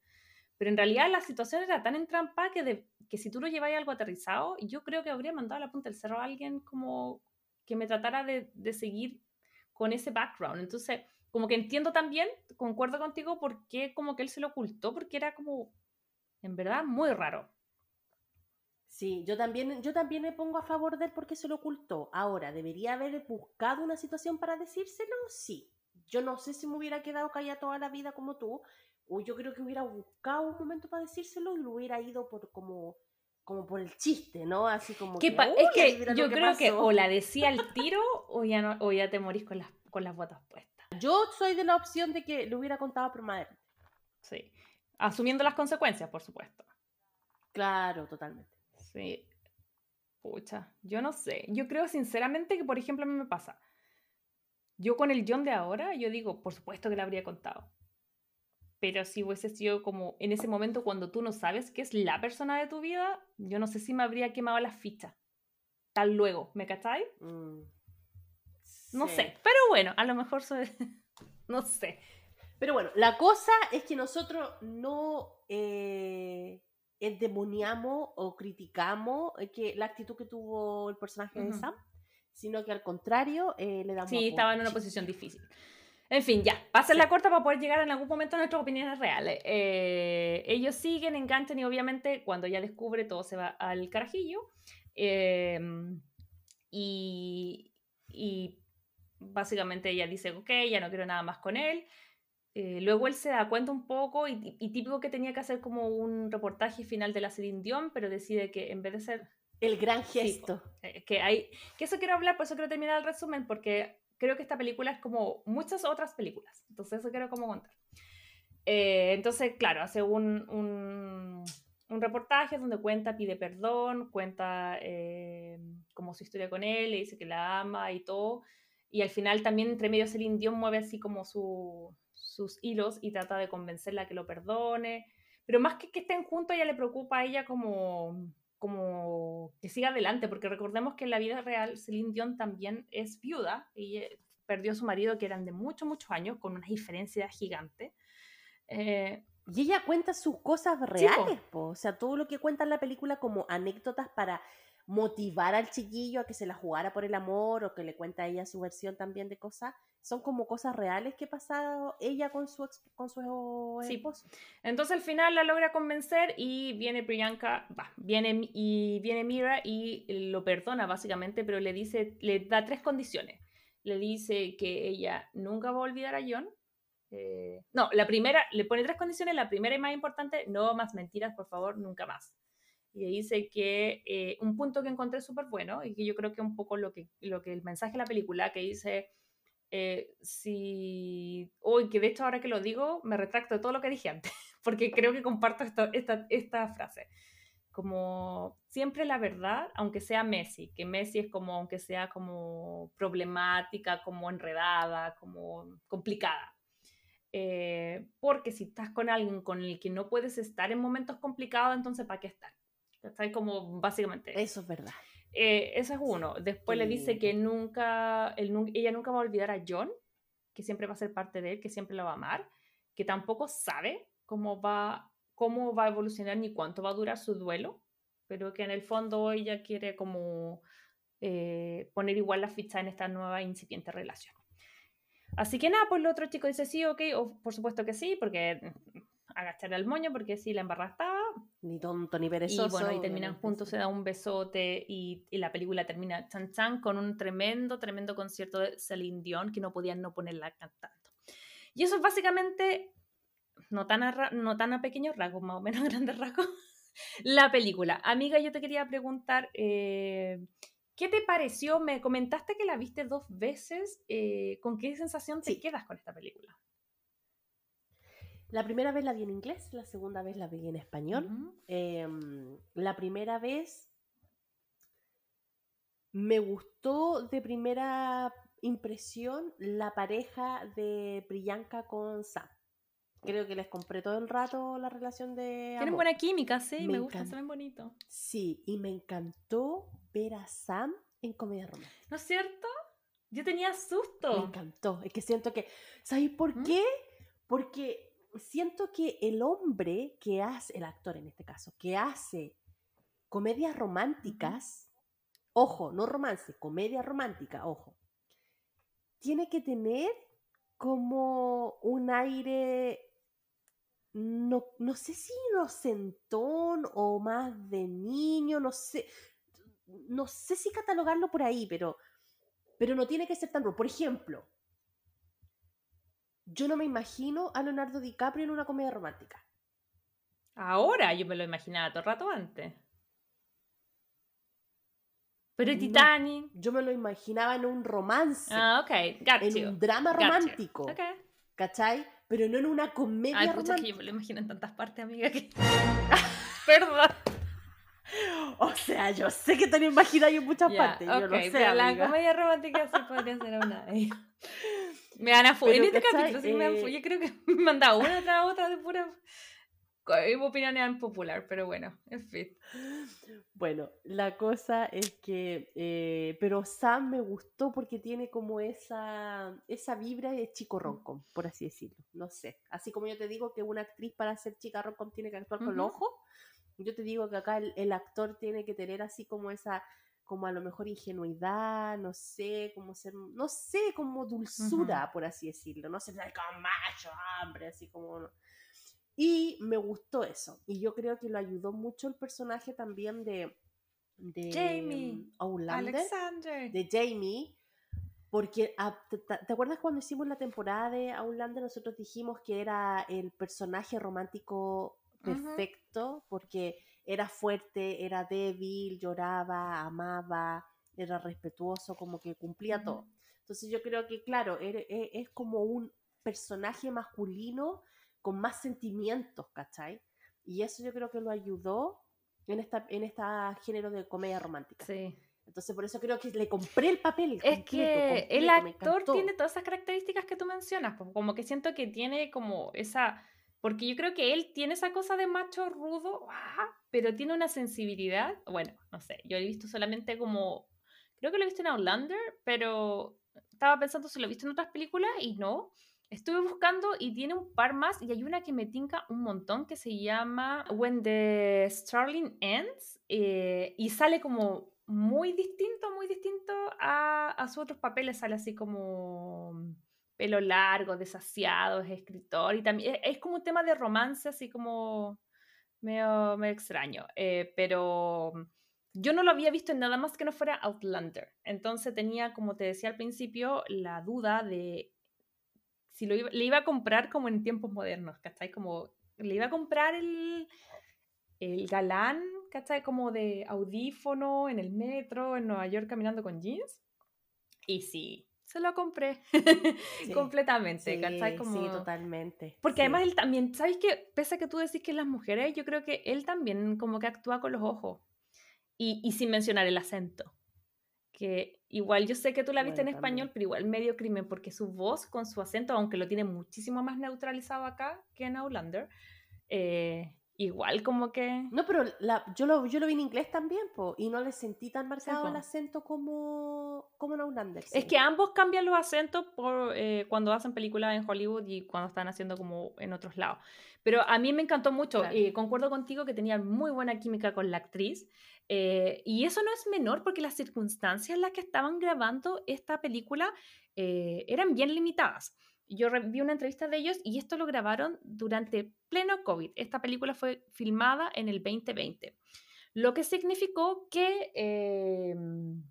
Pero en realidad la situación era tan entrampada que, que si tú lo lleváis algo aterrizado, yo creo que habría mandado a la punta del cerro a alguien como que me tratara de, de seguir con ese background. Entonces, como que entiendo también, concuerdo contigo, por qué como que él se lo ocultó, porque era como, en verdad, muy raro. Sí, yo también, yo también me pongo a favor de él porque se lo ocultó. Ahora, ¿debería haber buscado una situación para decírselo? Sí. Yo no sé si me hubiera quedado callada toda la vida como tú, o yo creo que hubiera buscado un momento para decírselo y lo hubiera ido por como como por el chiste, ¿no? Así como que, es que yo creo que o la decía al tiro o ya no o ya te morís con las con las botas puestas. Yo soy de la opción de que lo hubiera contado por madre. Sí. Asumiendo las consecuencias, por supuesto. Claro, totalmente. Sí. Pucha, yo no sé. Yo creo sinceramente que, por ejemplo, a mí me pasa. Yo con el John de ahora, yo digo, por supuesto que le habría contado pero si hubiese sido como en ese momento cuando tú no sabes que es la persona de tu vida, yo no sé si me habría quemado la ficha. Tal luego, ¿me cacháis? Mm, no sé, pero bueno, a lo mejor soy... no sé. Pero bueno, la cosa es que nosotros no eh, endemoniamos o criticamos eh, que la actitud que tuvo el personaje de Sam, sino que al contrario eh, le damos... Sí, estaba en una posición difícil. En fin, ya, pasen la corta para poder llegar en algún momento a nuestras opiniones reales. Eh, ellos siguen, enganchan y obviamente cuando ya descubre todo se va al carajillo. Em, y, básicamente ella dice, ok, ya no quiero nada más con él. Eh, luego él se da cuenta un poco y, típico que tenía que hacer como un reportaje final de la serie Dion, pero decide que en vez de ser... El gran gesto. Eh, que, hay, que eso quiero hablar, por eso quiero terminar el resumen, porque creo que esta película es como muchas otras películas. Entonces eso quiero como contar. Eh, entonces, claro, hace un, un, reportaje donde cuenta, pide perdón, cuenta eh, como su historia con él, le dice que la ama y todo. Y al final también entre medio Celine Dion mueve así como su, sus hilos y trata de convencerla que lo perdone. Pero más que que estén juntos, ella le preocupa a ella como como que siga adelante, porque recordemos que en la vida real Celine Dion también es viuda y eh, perdió a su marido que eran de muchos, muchos años, con una diferencia gigante. Eh, Y ella cuenta sus cosas reales, po. o sea, todo lo que cuenta en la película como anécdotas para motivar al chiquillo a que se la jugara por el amor o que le cuenta a ella su versión también de cosas, son como cosas reales que ha pasado ella con su, con su Sí. esposo. Entonces al final la logra convencer y viene Priyanka, va, viene y viene Mira y lo perdona básicamente, pero le dice, le da tres condiciones. Le dice que ella nunca va a olvidar a John. eh, no, la primera, le pone tres condiciones. La primera y más importante, no más mentiras, por favor, nunca más. Y dice que eh, un punto que encontré súper bueno y que yo creo que un poco lo que, lo que el mensaje de la película que dice, eh, si, hoy que de hecho ahora que lo digo, me retracto de todo lo que dije antes, porque creo que comparto esto- esta, esta frase. Como siempre la verdad, aunque sea Messi, que Messi es como, aunque sea como problemática, como enredada, como complicada. Eh, porque si estás con alguien con el que no puedes estar en momentos complicados, entonces ¿para qué estar? ¿Cachai? Como básicamente. Eso es verdad. Eh, ese es uno. Después le dice Sí. que nunca, él ella nunca va a olvidar a John, que siempre va a ser parte de él, que siempre lo va a amar, que tampoco sabe cómo va, cómo va a evolucionar ni cuánto va a durar su duelo, pero que en el fondo ella quiere como eh, poner igual la ficha en esta nueva incipiente relación. Así que nada, pues el otro chico dice sí, ok, o por supuesto que sí, porque mm, agachar al moño, porque sí, la embarrada estaba, Ni tonto ni perezoso. y bueno, y terminan juntos, se da un besote y, y la película termina chan chan con un tremendo, tremendo concierto de Celine Dion que no podían no ponerla cantando. Y eso es básicamente, no tan a, no tan a pequeños rasgos, más o menos grandes rasgos, la película. Amiga, yo te quería preguntar, eh, ¿qué te pareció? Me comentaste que la viste dos veces. eh, ¿Con qué sensación te Sí. quedas con esta película? La primera vez la vi en inglés, la segunda vez la vi en español. Em, la primera vez me gustó de primera impresión la pareja de Priyanka con Sam. Creo que les compré todo el rato la relación de Tienen buena química, sí, me, Me gusta, se ven bonitos. Sí, y me encantó ver a Sam en comedia romántica. ¿No es cierto? Yo tenía Me susto. encantó. Es que siento que, ¿sabes por ¿Mm? qué? Porque siento que el hombre que hace, el actor en este caso, que hace comedias románticas, ojo, no romance, comedia romántica, ojo, tiene que tener como un aire, no, no sé si inocentón o más de niño, no sé, no sé si catalogarlo por ahí, pero, pero no tiene que ser tan rudo. Por ejemplo, yo no me imagino a Leonardo DiCaprio en una comedia romántica. Ahora yo me lo imaginaba todo el rato antes. Pero No. Titanic. Yo me lo imaginaba en un romance, Ah, ok, got en you. un drama got you. romántico, Ok. ¿cachai? Pero no en una comedia Ay, pucha, romántica. que yo me lo imagino en tantas partes, amiga. Que... Perdón. O sea, yo sé que te lo imaginas en muchas partes, yo ok, lo sé, pero la comedia romántica sí podría ser una de ellas. Me dan a full. En este capítulo sí me dan full. Eh, Yo creo que me han dado una tras otra de pura co- opiniones impopular, pero bueno, en fin. Bueno, la cosa es que, eh, pero Sam me gustó porque tiene como esa, esa vibra de chico roncom, por así decirlo. No sé, así como yo te digo que una actriz para ser chica roncom tiene que actuar con el Ujú. ojo, yo te digo que acá el, el actor tiene que tener así como esa, como a lo mejor ingenuidad, no sé, como ser, no sé, como dulzura, por así decirlo, no sé, como macho, hombre, así como... no. Y me gustó eso. Y yo creo que lo ayudó mucho el personaje también de, de Jamie, mm, Outlander, Alexander. de Jamie. Porque, ah, ¿te, acuerdas cuando hicimos la temporada de Outlander? Nosotros dijimos que era el personaje romántico perfecto, porque era fuerte, era débil, lloraba, amaba, era respetuoso, como que cumplía todo. Entonces yo creo que, claro, e- es como un personaje masculino con más sentimientos, ¿cachai? Y eso yo creo que lo ayudó en esta, en esta género de comedia romántica. Sí. Entonces por eso creo que le compré el papel. Es completo, que el completo, actor tiene todas esas características que tú mencionas, como que siento que tiene como esa, porque yo creo que él tiene esa cosa de macho rudo, ¡ah! pero tiene una sensibilidad, bueno, no sé, yo he visto solamente como, creo que lo he visto en Outlander, pero estaba pensando si lo he visto en otras películas y no, Estuve buscando y tiene un par más y hay una que me tinca un montón que se llama When the Starling Ends eh, y sale como muy distinto, muy distinto a, a sus otros papeles, sale así como pelo largo, desasiado, es escritor y también es, como un tema de romance, así como medio, medio extraño, eh, pero yo no lo había visto en nada más que no fuera Outlander, entonces tenía, como te decía al principio, la duda de si lo iba, le iba a comprar como en tiempos modernos, ¿cachai? Como le iba a comprar el, el galán, ¿cachai? Como de audífono en el metro, en Nueva York caminando con jeans. Y sí, se lo compré completamente, sí, ¿cachai? Como... Sí, totalmente. Porque además él también, ¿sabes qué? Pese a que tú decís que las mujeres, yo creo que él también como que actúa con los ojos. Y, y sin mencionar el acento que igual yo sé que tú la viste en español, pero igual medio crimen, porque su voz con su acento, aunque lo tiene muchísimo más neutralizado acá que en Outlander, eh, igual como que... No, pero la, yo, lo, yo lo vi en inglés también, po, y no le sentí tan marcado el acento como, como en Outlander. Es que ambos cambian los acentos por, eh, cuando hacen películas en Hollywood y cuando están haciendo como en otros lados. Pero a mí me encantó mucho, y eh, concuerdo contigo que tenía muy buena química con la actriz, eh, y eso no es menor porque las circunstancias en las que estaban grabando esta película eran bien limitadas yo vi una entrevista de ellos y esto lo grabaron durante pleno COVID. Esta película fue filmada en el 2020, lo que significó que em,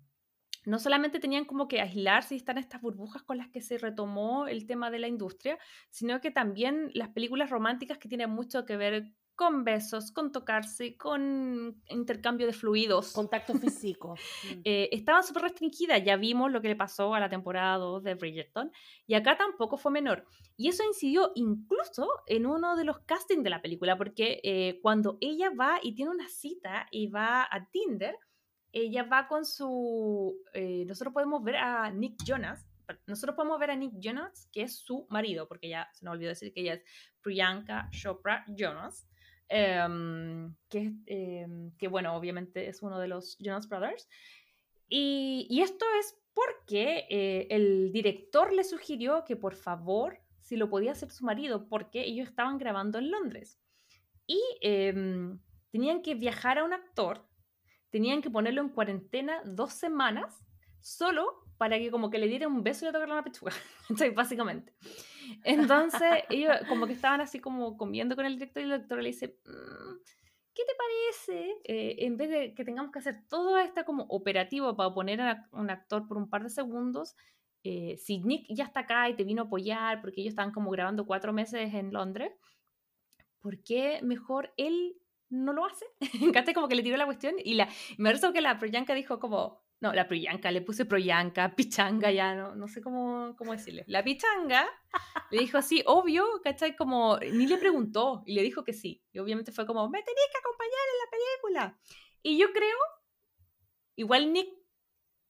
no solamente tenían como que aislarse y estar estas burbujas con las que se retomó el tema de la industria, sino que también las películas románticas que tienen mucho que ver con besos, con tocarse, con intercambio de fluidos. Contacto físico. Mm. eh, estaban súper restringidas, ya vimos lo que le pasó a la temporada 2 de Bridgerton, y acá tampoco fue menor. Y eso incidió incluso en uno de los castings de la película, porque eh, cuando ella va y tiene una cita y va a Tinder, ella va con su... Eh, nosotros podemos ver a Nick Jonas, nosotros podemos ver a Nick Jonas, que es su marido, porque ya se nos olvidó decir que ella es Priyanka Chopra Jonas. Em, que, em, que, bueno, obviamente es uno de los Jonas Brothers. Y, y esto es porque eh, el director le sugirió que por favor, si lo podía hacer su marido, porque ellos estaban grabando en Londres. Y em, tenían que viajar a un actor, tenían que ponerlo en cuarentena dos semanas, solo para que como que le diera un beso y le tocara la pechuga, básicamente. Entonces, ellos como que estaban así como comiendo con el director y el director le dice, mm, ¿qué te parece? Eh, en vez de que tengamos que hacer todo esto como operativo para poner a un actor por un par de segundos, eh, si Nick ya está acá y te vino a apoyar porque ellos estaban como grabando cuatro meses en Londres, ¿por qué mejor él no lo hace? Encanta como que le tiró la cuestión y la, me parece que la Priyanka dijo como, no, la Priyanka, le puse Proyanka, Pichanga, ya no, no sé cómo, cómo decirle. La Pichanga le dijo así, obvio, ¿cachai? Como, ni le preguntó y le dijo que sí. Y obviamente fue como, me tenías que acompañar en la película. Y yo creo, igual Nick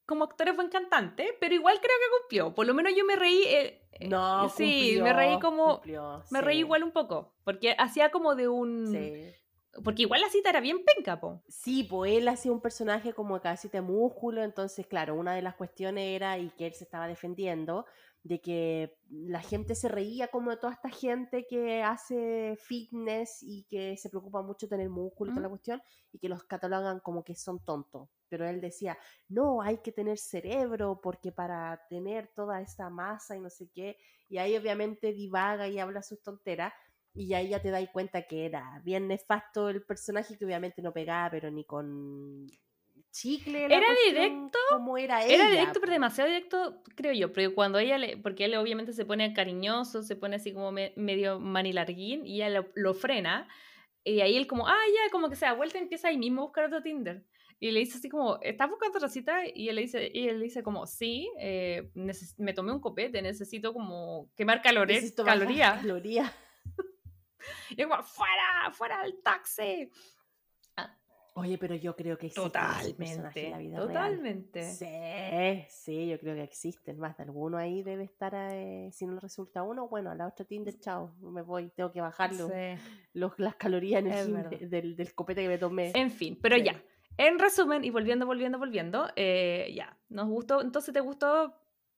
como actor es buen cantante, pero igual creo que cumplió. Por lo menos yo me reí. Eh, eh, no, sí, me reí como. me reí igual un poco, porque hacía como de un. Sí porque igual la cita era bien penca, po. Sí, pues él hacía un personaje como casi de músculo, entonces, claro, una de las cuestiones era, y que él se estaba defendiendo, de que la gente se reía como de toda esta gente que hace fitness y que se preocupa mucho de tener músculo y toda la cuestión, y que los catalogan como que son tontos. Pero él decía, no, hay que tener cerebro porque para tener toda esta masa y no sé qué, y ahí obviamente divaga y habla sus tonteras, y ahí ya te das cuenta que era bien nefasto el personaje, que obviamente no pegaba, pero ni con chicle. era directo. Como era Era directo, pero demasiado directo, creo yo. Pero cuando ella le. Porque él obviamente se pone cariñoso, se pone así como medio manilarguín y ella lo, frena. Y ahí él, como, ah, ya, como que se da vuelta y empieza ahí mismo a buscar otro Tinder. Y le dice así como, ¿estás buscando otra cita? Y él le dice, y él dice como, sí, eh, me tomé un copete, necesito como quemar calores, calorías. Calorías. Y como, fuera, fuera del taxi. Ah. Oye, pero yo creo que existen totalmente, en la vida totalmente. Sí, sí, yo creo que existen. Más de alguno ahí debe estar, eh, si no resulta uno, bueno, a la otra Tinder, chao, me voy, tengo que bajar los, las calorías del, del, copete que me tomé. En fin, pero ya. En resumen, y volviendo, volviendo, volviendo, eh, ya, nos gustó, entonces te gustó,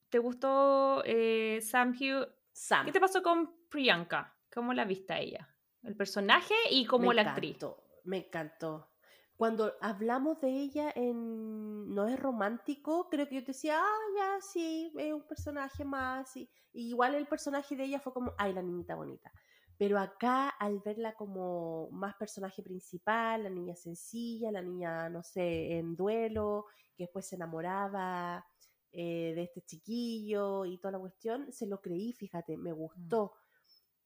te gustó eh, Sam Hugh Sam. ¿Qué te pasó con Priyanka? ¿Cómo la viste a ella? El personaje y como me la actriz. Me encantó. Cuando hablamos de ella en No es romántico, creo que yo te decía, ah, ya, sí, es un personaje más. Y, y igual el personaje de ella fue como, ay, la niñita bonita. Pero acá, al verla como más personaje principal, la niña sencilla, la niña, no sé, en duelo, que después se enamoraba eh, de este chiquillo y toda la cuestión, se lo creí, fíjate, me gustó.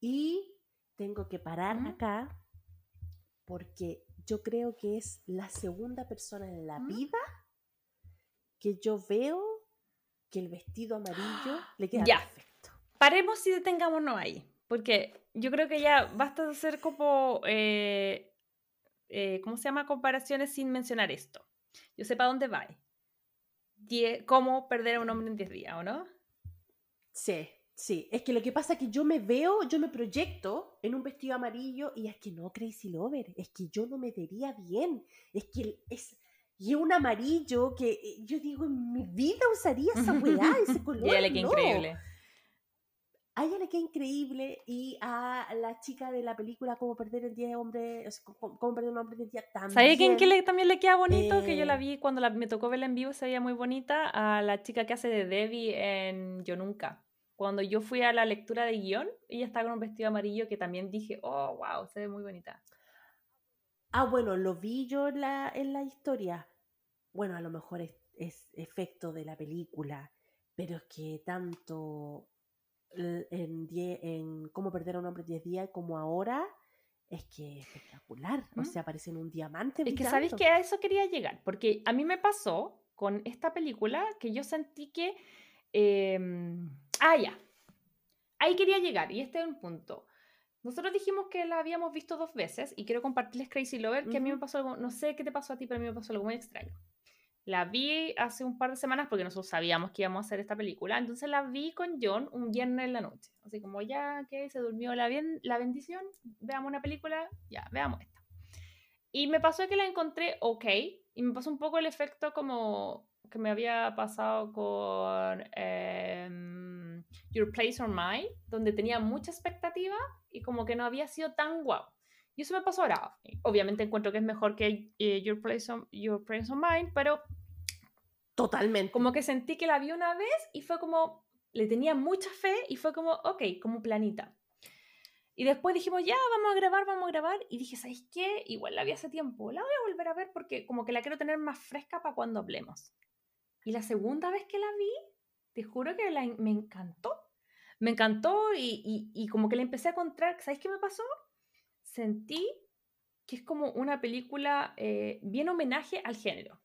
Y tengo que parar Mm. acá porque yo creo que es la segunda persona en la Mm. vida que yo veo que el vestido amarillo le queda Ya. perfecto. Paremos y detengámonos ahí. Porque yo creo que ya basta de hacer como. eh, eh, ¿Cómo se llama? Comparaciones sin mencionar esto. Yo sé para dónde va. Die- ¿Cómo perder a un hombre en 10 días, o no? Sí, sí. Es que lo que pasa es que yo me veo, yo me proyecto en un vestido amarillo y es que no, Crazy Lover, es que yo no me vería bien. Es que es, y un amarillo que eh, yo digo, en mi vida usaría esa weá, ese color. Y ella le queda no. increíble. A ella le queda increíble y a la chica de la película Cómo perder el día de hombre, o sea, cómo, Cómo perder un hombre 10 días también. ¿Sabes quién que le- también le queda bonito? que yo Eh, la vi cuando la- me tocó verla en vivo, se veía muy bonita. A la chica que hace de Debbie en Yo Nunca. Cuando yo fui a la lectura de guion, ella estaba con un vestido amarillo que también dije, oh, wow, se ve muy bonita. Ah, bueno, lo vi yo en la, en la historia. Bueno, a lo mejor es, es efecto de la película, pero es que tanto en, die- en Cómo perder a un hombre en 10 días como ahora, es que es espectacular. O sea, parecen un diamante. Es que sabéis brillando. que a eso quería llegar, porque a mí me pasó con esta película que yo sentí que... em, ah, ya. Ahí quería llegar, y este es un punto. Nosotros dijimos que la habíamos visto dos veces y quiero compartirles Crazy Lover, que a mí me pasó algo, no sé qué te pasó a ti, pero a mí me pasó algo muy extraño. La vi hace un par de semanas porque nosotros sabíamos que íbamos a hacer esta película, entonces la vi con John un viernes en la noche. Así como ya que se durmió la, bien, la bendición, veamos una película, ya, veamos esta. Y me pasó que la encontré ok, y me pasó un poco el efecto como que me había pasado con em, Your Place or Mine, donde tenía mucha expectativa y como que no había sido tan guau. Y eso me pasó ahora. Obviamente encuentro que es mejor que eh, Your, Place on, Your Place on Mine, pero Totalmente. como que sentí que la vi una vez y fue como, le tenía mucha fe y fue como, ok, como planita. Y después dijimos, ya, vamos a grabar, vamos a grabar. Y dije, ¿sabes qué? Igual la vi hace tiempo, la voy a volver a ver porque como que la quiero tener más fresca para cuando hablemos. Y la segunda vez que la vi, te juro que la- me encantó. Me encantó y, y- y como que la empecé a encontrar, ¿sabes qué me pasó? Sentí que es como una película eh, bien homenaje al género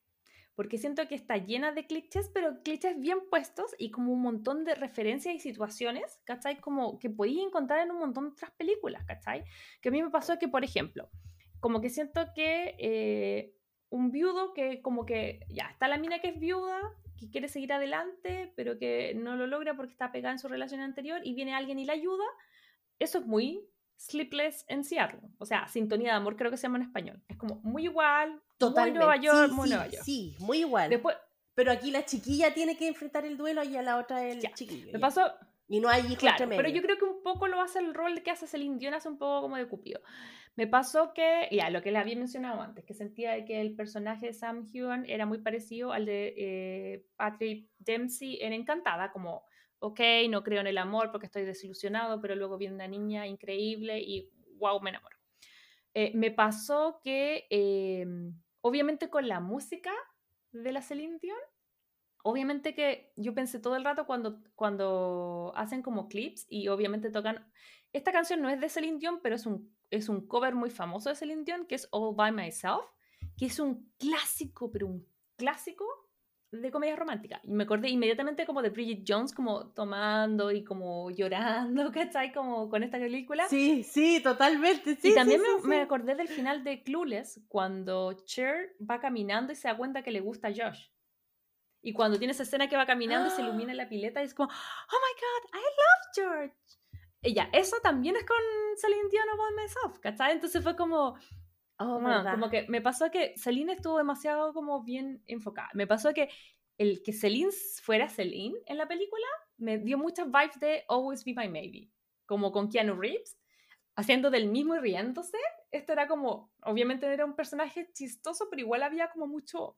porque siento que está llena de clichés, pero clichés bien puestos y como un montón de referencias y situaciones, ¿cachai? Como que podéis encontrar en un montón de otras películas, ¿cachai? Que a mí me pasó que, por ejemplo, como que siento que eh, un viudo que como que, ya, está la mina que es viuda, que quiere seguir adelante, pero que no lo logra porque está pegada en su relación anterior y viene alguien y la ayuda, eso es muy Sleepless en Seattle, o sea, Sintonía de Amor creo que se llama en español. Es como muy igual, Totalmente. muy Nueva York, sí, muy sí, Nueva York. Sí, muy igual. Después, Pero aquí la chiquilla tiene que enfrentar el duelo y a la otra el Ya, chiquillo. me ya. pasó, Y no hay hijo claro, pero yo creo que un poco lo hace el rol que hace Celine Dion, hace un poco como de Cupido. Me pasó que, ya, lo que le había mencionado antes, que sentía que el personaje de Sam Heughan era muy parecido al de eh, Patrick Dempsey en Encantada, como, ok, no creo en el amor porque estoy desilusionado, pero luego viene una niña increíble y wow, me enamoro. Eh, me pasó que, eh, obviamente con la música de la Celine Dion, obviamente que yo pensé todo el rato cuando, cuando hacen como clips y obviamente tocan... Esta canción no es de Celine Dion, pero es un, es un cover muy famoso de Celine Dion, que es All By Myself, que es un clásico, pero un clásico de comedia romántica. Y me acordé inmediatamente como de Bridget Jones, como tomando y como llorando, ¿cachai? Como con esta película. Sí, sí, totalmente. Sí, y también sí, me, sí, me acordé del final de Clueless, cuando Cher va caminando y se da cuenta que le gusta a Josh. Y cuando tiene esa escena que va caminando y se ilumina la pileta, y es como, oh my god, I love George. Ella, eso también es con Celine Dion o By Myself, ¿cachai? Entonces fue como, Oh, como que me pasó que Celine estuvo demasiado como bien enfocada. Me pasó que el que Celine fuera Celine en la película me dio muchas vibes de Always Be My Maybe, como con Keanu Reeves, haciendo del mismo y riéndose. Esto era como, obviamente era un personaje chistoso, pero igual había como mucho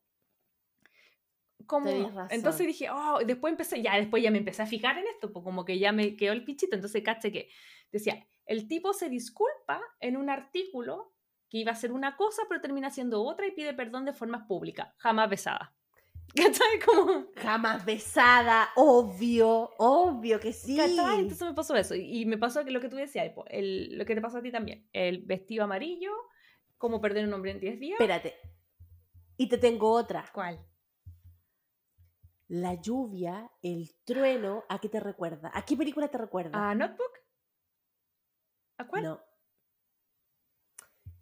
como entonces dije oh después empecé ya después ya me empecé a fijar en esto pues como que ya me quedó el pichito entonces caché que decía el tipo se disculpa en un artículo que iba a ser una cosa pero termina siendo otra y pide perdón de forma pública jamás besada ¿Cachai? Como... Jamás besada, obvio, obvio que sí. ¿Cachai? Entonces me pasó eso. Y me pasó que lo que tú decías, el, lo que te pasó a ti también. El vestido amarillo, como perder un hombre en 10 días. Espérate. Y te tengo otra. ¿Cuál? La lluvia, el trueno, ¿a qué te recuerda? ¿A qué película te recuerda? ¿A Notebook? ¿A cuál? No.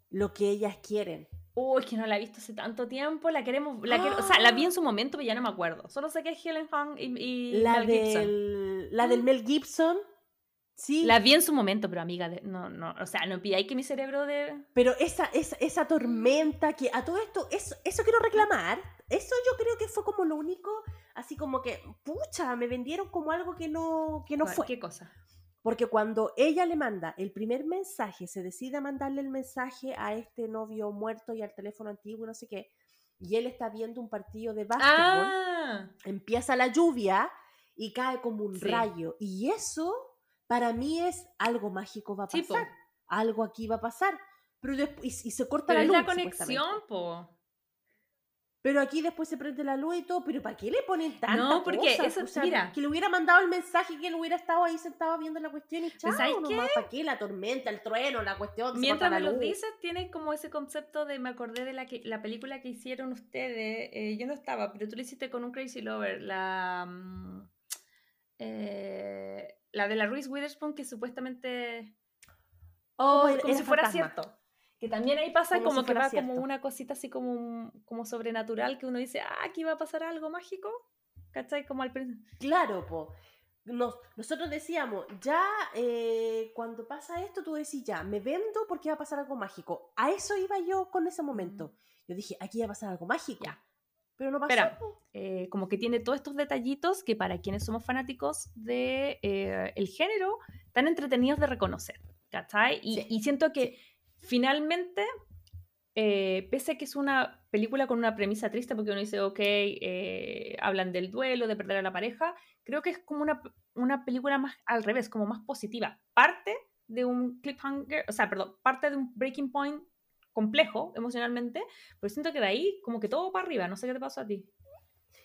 Lo que ellas quieren. Uy, que no la he visto hace tanto tiempo. La queremos. La O sea, la vi en su momento, pero ya no me acuerdo. Solo sé que es Helen Hunt y, la Mel Gibson. La del mm. Mel Gibson. Sí. La vi en su momento, pero amiga, no, no, o sea, no pidáis que mi cerebro de... Pero esa, esa, esa tormenta que a todo esto, eso, eso quiero reclamar, eso yo creo que fue como lo único, así como que, pucha, me vendieron como algo que no, que no fue. ¿Qué cosa? Porque cuando ella le manda el primer mensaje, se decide a mandarle el mensaje a este novio muerto y al teléfono antiguo, no sé qué, y él está viendo un partido de básquetbol, ah. empieza la lluvia y cae como un rayo. Y eso, para mí, es algo mágico va a pasar. algo aquí va a pasar. Pero después, y, se corta la luz. Es la conexión, po. Pero aquí después se prende la luz y todo, pero ¿para qué le ponen tanto? No, porque eso, mira. Que le hubiera mandado el mensaje, que él hubiera estado ahí sentado viendo la cuestión y chao, nomás, ¿para qué? La tormenta, el trueno, la cuestión. Mientras me lo dices, tienes como ese concepto de, me acordé de la, que, la película que hicieron ustedes, eh, yo no estaba, pero tú lo hiciste con un Crazy Lover, la... Mm, eh, la de la Reese Witherspoon que supuestamente... Oh, como, si fuera cierto. Que también ahí pasa como, que va como una cosita así como, como sobrenatural que uno dice, ah, aquí va a pasar algo mágico. ¿Cachai? Como al principio. Claro, po. nosotros decíamos, ya eh, cuando pasa esto, tú decís, ya, me vendo porque va a pasar algo mágico. A eso iba yo con ese momento. Yo dije, aquí va a pasar algo mágico. Pero no pasó. Eh, como que tiene todos estos detallitos que para quienes somos fanáticos de eh, el género, tan entretenidos de reconocer. ¿Cachai? Y, y siento que finalmente, eh, pese a que es una película con una premisa triste, porque uno dice, ok, eh, hablan del duelo, de perder a la pareja, creo que es como una, una película más al revés, como más positiva. Parte de un cliffhanger, o sea, perdón, parte de un breaking point complejo emocionalmente, pero siento que de ahí como que todo para arriba, no sé qué te pasó a ti.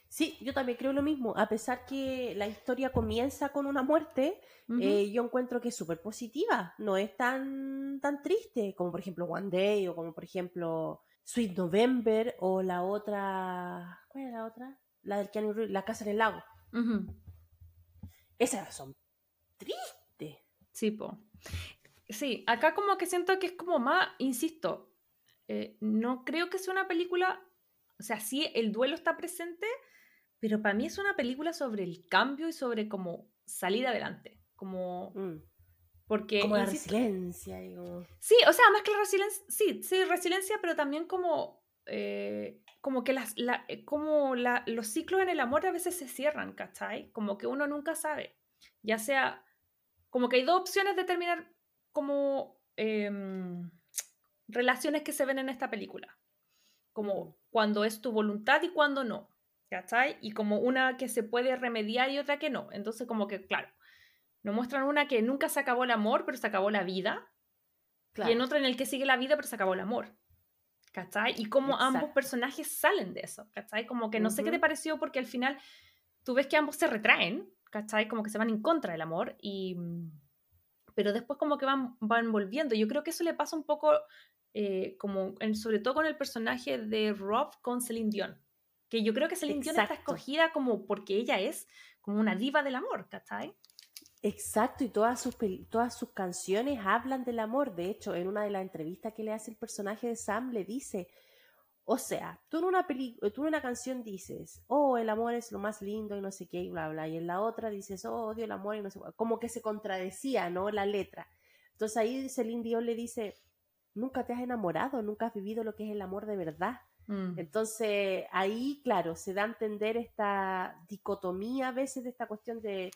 Sí, yo también creo lo mismo. A pesar que la historia comienza con una muerte, eh, yo encuentro que es súper positiva. No es tan, tan triste como por ejemplo One Day o como por ejemplo Sweet November o la otra... ¿Cuál es la otra? La del Keanu La Casa en el Lago. Esas son tristes. Sí, po. Sí, acá como que siento que es como más, insisto, eh, no creo que sea una película, o sea, sí, el duelo está presente, pero para mí es una película sobre el cambio y sobre cómo salir adelante. Como. Mm. Porque. Como la resiliencia. Sí, o sea, más que la resiliencia. Sí, sí, resiliencia, pero también como. Eh, como que las, eh, como la, los ciclos en el amor a veces se cierran, ¿cachai? Como que uno nunca sabe. Ya sea. Como que hay dos opciones de terminar como. Em, relaciones que se ven en esta película. Como mm. cuando es tu voluntad y cuando no. ¿cachai? Y como una que se puede remediar y otra que no. Entonces, como que, claro, nos muestran una que nunca se acabó el amor, pero se acabó la vida. Y en otra en el que sigue la vida, pero se acabó el amor. ¿Cachai? Y como ambos personajes salen de eso, ¿cachai? Como que no sé qué te pareció porque al final tú ves que ambos se retraen, ¿cachai? Como que se van en contra del amor y... Pero después como que van, van volviendo. Yo creo que eso le pasa un poco, eh, como sobre todo con el personaje de Rob con Celine Dion que yo creo que Celine Dion está escogida como porque ella es como una diva del amor, ¿cachai? Exacto, y todas sus, todas sus canciones hablan del amor. De hecho, en una de las entrevistas que le hace el personaje de Sam, le dice, o sea, tú en una, tú en una canción dices, oh, el amor es lo más lindo y no sé qué, y bla, bla, y en la otra dices, oh, odio el amor y no sé qué, como que se contradecía, ¿no? La letra. Entonces ahí Celine Dion le dice, nunca te has enamorado, nunca has vivido lo que es el amor de verdad. Mm. Entonces, ahí, claro, se da a entender esta dicotomía a veces de esta cuestión de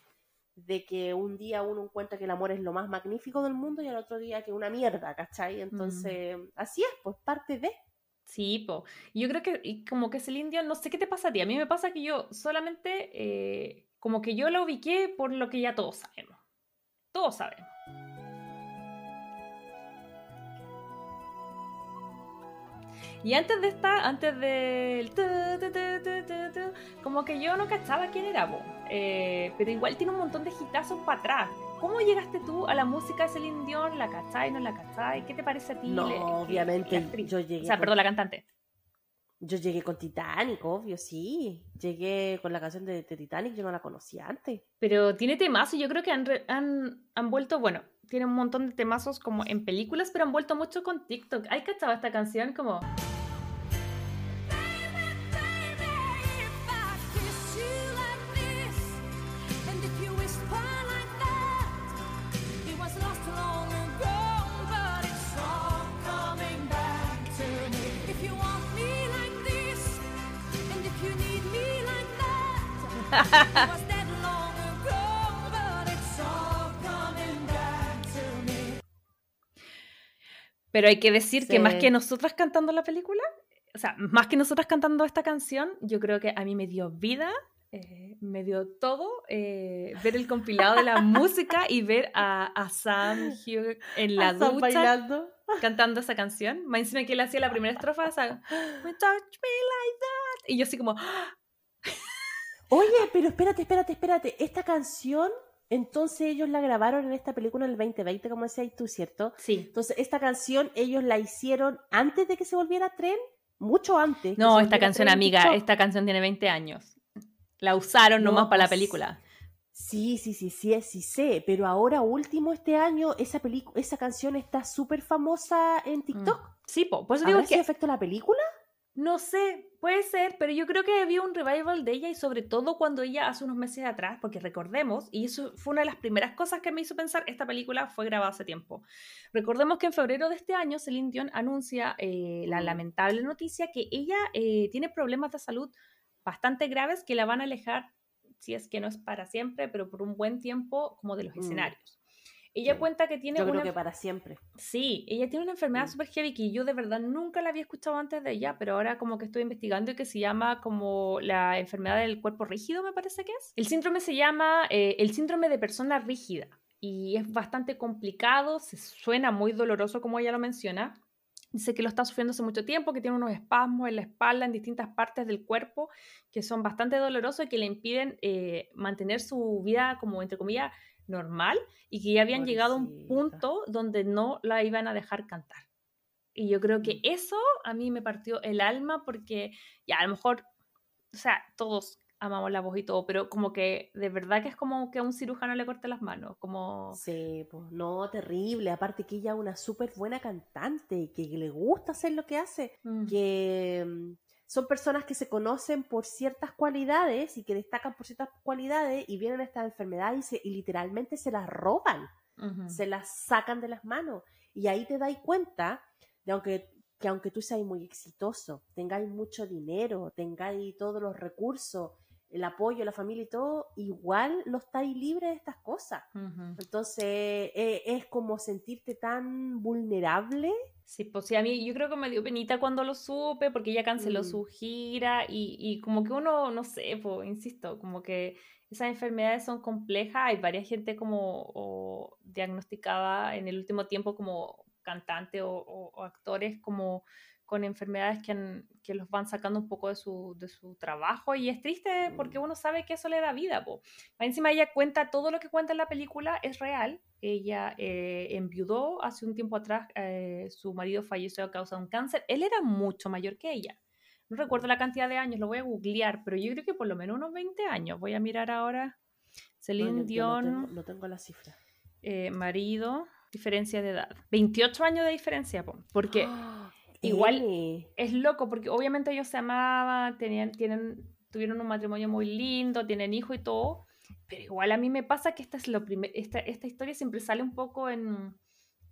de que un día uno encuentra que el amor es lo más magnífico del mundo y al otro día que una mierda, ¿cachai? Entonces, así es, pues parte de... Sí, po. Yo creo que como que Celine Dion, no sé qué te pasa a ti. A mí me pasa que yo solamente, eh, como que yo la ubiqué por lo que ya todos sabemos. Todos sabemos. Y antes de esta, antes del... tu, tu, tu, tu, tu, tu, como que yo no cachaba quién era, po. Eh, pero igual tiene un montón de hitazos para atrás. ¿Cómo llegaste tú a la música de Celine Dion? ¿La cachai, no la cachai? ¿Qué te parece a ti? No, que- obviamente, la yo llegué O sea, con- perdón, la cantante. Yo llegué con Titanic, obvio, sí. Llegué con la canción de, de Titanic, yo no la conocía antes. Pero tiene temazos, yo creo que han, re- han, han vuelto, bueno, tiene un montón de temazos como en películas, pero han vuelto mucho con TikTok. ¿Hay cachado esta canción? Como... Pero hay que decir que más Sí. que nosotras cantando la película, o sea, más que nosotras cantando esta canción, yo creo que a mí me dio vida, eh, me dio todo, eh, ver el compilado de la música y ver a, a Sam Hugh en la ducha bailando. cantando esa canción. Más encima que él hacía la primera estrofa, esa, "We touch me like that. Y yo así como, Oye, pero espérate, espérate, espérate. Esta canción, entonces ellos la grabaron en esta película en el 2020, como decías tú, ¿cierto? sí. Entonces, esta canción ellos la hicieron antes de que se volviera tren, mucho antes. No, esta canción, tren amiga, esta canción tiene 20 años. La usaron No, nomás para la pues, película. Sí, sí, sí, sí, sí sé, pero ahora último este año esa pelicu- esa canción está súper famosa en TikTok. Sí, po, por eso digo ¿Habrá sido que efecto la película? No sé, puede ser, pero yo creo que había un revival de ella y sobre todo cuando ella hace unos meses atrás, porque recordemos, y eso fue una de las primeras cosas que me hizo pensar, esta película fue grabada hace tiempo. Recordemos que en febrero de este año Celine Dion anuncia eh, la lamentable noticia que ella eh, tiene problemas de salud bastante graves que la van a alejar, si es que no es para siempre, pero por un buen tiempo, como de los Mm. escenarios. Ella Sí. cuenta que tiene Yo una que para siempre. Sí, ella tiene una enfermedad Mm. súper heavy que yo de verdad nunca la había escuchado antes de ella, pero ahora como que estoy investigando y que se llama como la enfermedad del cuerpo rígido, me parece que es. El síndrome se llama eh, el síndrome de persona rígida y es bastante complicado, se suena muy doloroso como ella lo menciona. Dice que lo está sufriendo hace mucho tiempo, que tiene unos espasmos en la espalda, en distintas partes del cuerpo, que son bastante dolorosos y que le impiden eh, mantener su vida como, entre comillas, normal y que ya habían llegado a un punto donde no la iban a dejar cantar. Y yo creo que Mm. eso a mí me partió el alma porque ya a lo mejor, o sea, todos amamos la voz y todo, pero como que de verdad que es como que a un cirujano le corte las manos, como... Sí, pues no, terrible. Aparte que ella es una súper buena cantante, que le gusta hacer lo que hace, Mm. que mm, son personas que se conocen por ciertas cualidades y que destacan por ciertas cualidades y vienen estas enfermedades y, se- y literalmente se las roban, se las sacan de las manos. Y ahí te dais cuenta de aunque, que aunque tú seas muy exitoso, tengáis mucho dinero, tengáis todos los recursos, el apoyo, la familia y todo, igual no estáis libres de estas cosas. Entonces eh, es como sentirte tan vulnerable. Sí, pues sí, a mí yo creo que me dio penita cuando lo supe porque ella canceló Mm. su gira y, y como que uno, no sé, pues insisto, como que esas enfermedades son complejas, hay varias gente como o diagnosticada en el último tiempo como cantante o, o- o actores como con enfermedades que, han- que los van sacando un poco de su, de su trabajo y es triste porque uno sabe que eso le da vida. Po. Encima ella cuenta, todo lo que cuenta en la película es real. Ella eh, enviudó hace un tiempo atrás, eh, su marido falleció a causa de un cáncer. Él era mucho mayor que ella. No recuerdo la cantidad de años, lo voy a googlear, pero yo creo que por lo menos unos 20 años. Voy a mirar ahora. Celine No, Dion, no, tengo, no tengo la cifra. eh, marido, diferencia de edad. 28 años de diferencia, po, porque ¡Ah! igual- N. es loco, porque obviamente ellos se amaban, tenían, tienen, tuvieron un matrimonio muy lindo, tienen hijo y todo, pero igual a mí me pasa que esta, es lo primer, esta, esta historia siempre sale un poco en,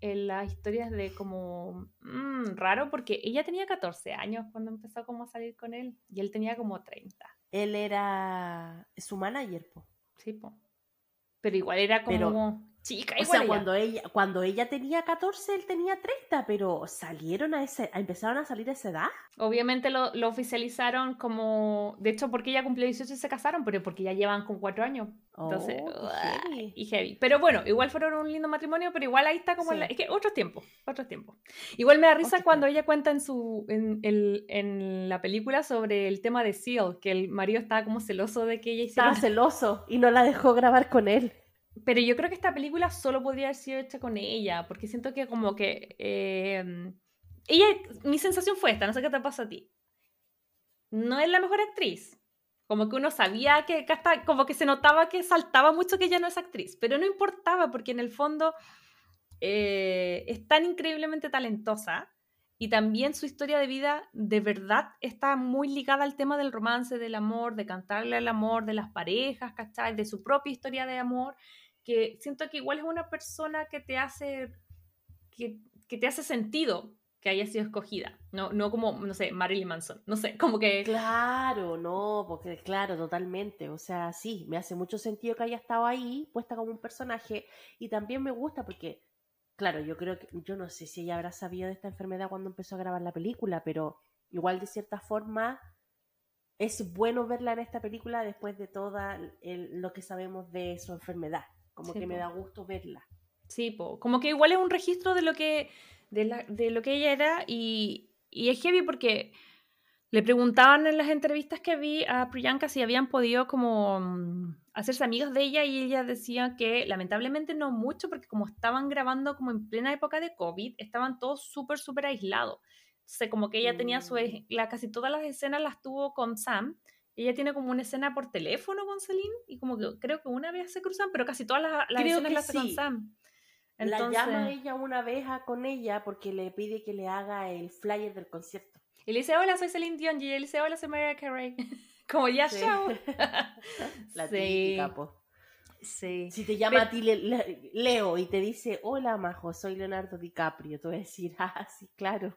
en las historias de como mm, raro, porque ella tenía 14 años cuando empezó como a salir con él, y él tenía como 30. Él era su manager, po. Sí, po. Pero igual era como Pero- chica, O sea, ella. cuando ella, cuando ella tenía 14, él tenía 30, pero salieron a ese, empezaron a salir a esa edad. Obviamente lo, lo oficializaron como. De hecho, porque ella cumplió 18 y se casaron, pero porque ya llevan con cuatro años. Entonces, Oh, qué uah, heavy. y heavy. Pero bueno, igual fueron un lindo matrimonio, pero igual ahí está como. Sí. la- es que otros tiempos, otros tiempos. Igual me da risa cuando ella cuenta en su en, el- en la película sobre el tema de Seal, que el marido estaba como celoso de que ella hiciera. Estaba celoso y no la dejó grabar con él. Pero yo creo que esta película solo podría haber sido hecha con ella, porque siento que como que... eh, ella, mi sensación fue esta, no sé qué te pasa a ti. No es la mejor actriz. Como que uno sabía que, hasta, como que se notaba que saltaba mucho que ella no es actriz, pero no importaba porque en el fondo eh, es tan increíblemente talentosa y también su historia de vida de verdad está muy ligada al tema del romance, del amor, de cantarle al amor, de las parejas, ¿cachai? De su propia historia de amor, que siento que igual es una persona que te hace, que, que te hace sentido que haya sido escogida, no, no como, no sé, Marilyn Manson, no sé, como que... Claro, no, porque claro, totalmente. O sea, sí, me hace mucho sentido que haya estado ahí, puesta como un personaje, y también me gusta porque, claro, yo creo que, yo no sé si ella habrá sabido de esta enfermedad cuando empezó a grabar la película, pero igual de cierta forma es bueno verla en esta película después de todo lo que sabemos de su enfermedad. Como Sí, que me da gusto verla. Sí, po, como que igual es un registro de lo que, de la- de lo que ella era y, y es heavy porque le preguntaban en las entrevistas que vi a Priyanka si habían podido como mm, hacerse amigas de ella y ella decía que lamentablemente no mucho porque como estaban grabando como en plena época de COVID, estaban todos súper, súper aislados. Entonces como que ella tenía su, Mm. la, casi todas las escenas las tuvo con Sam. Ella tiene como una escena por teléfono con Celine y como que creo que una vez se cruzan, pero casi todas las, las escenas las hace con. Sam. La Entonces, llama ella una vez a con ella porque le pide que le haga el flyer del concierto. y le dice, hola, soy Celine Dion. Y ella le dice, hola, soy Mariah Carey. como ya, Sí. chao. La sí. típica, po. Sí. Si te llama a ti Le- Le- Leo y te dice, hola Majo, soy Leonardo DiCaprio, tú vas a decir, ah, sí, claro.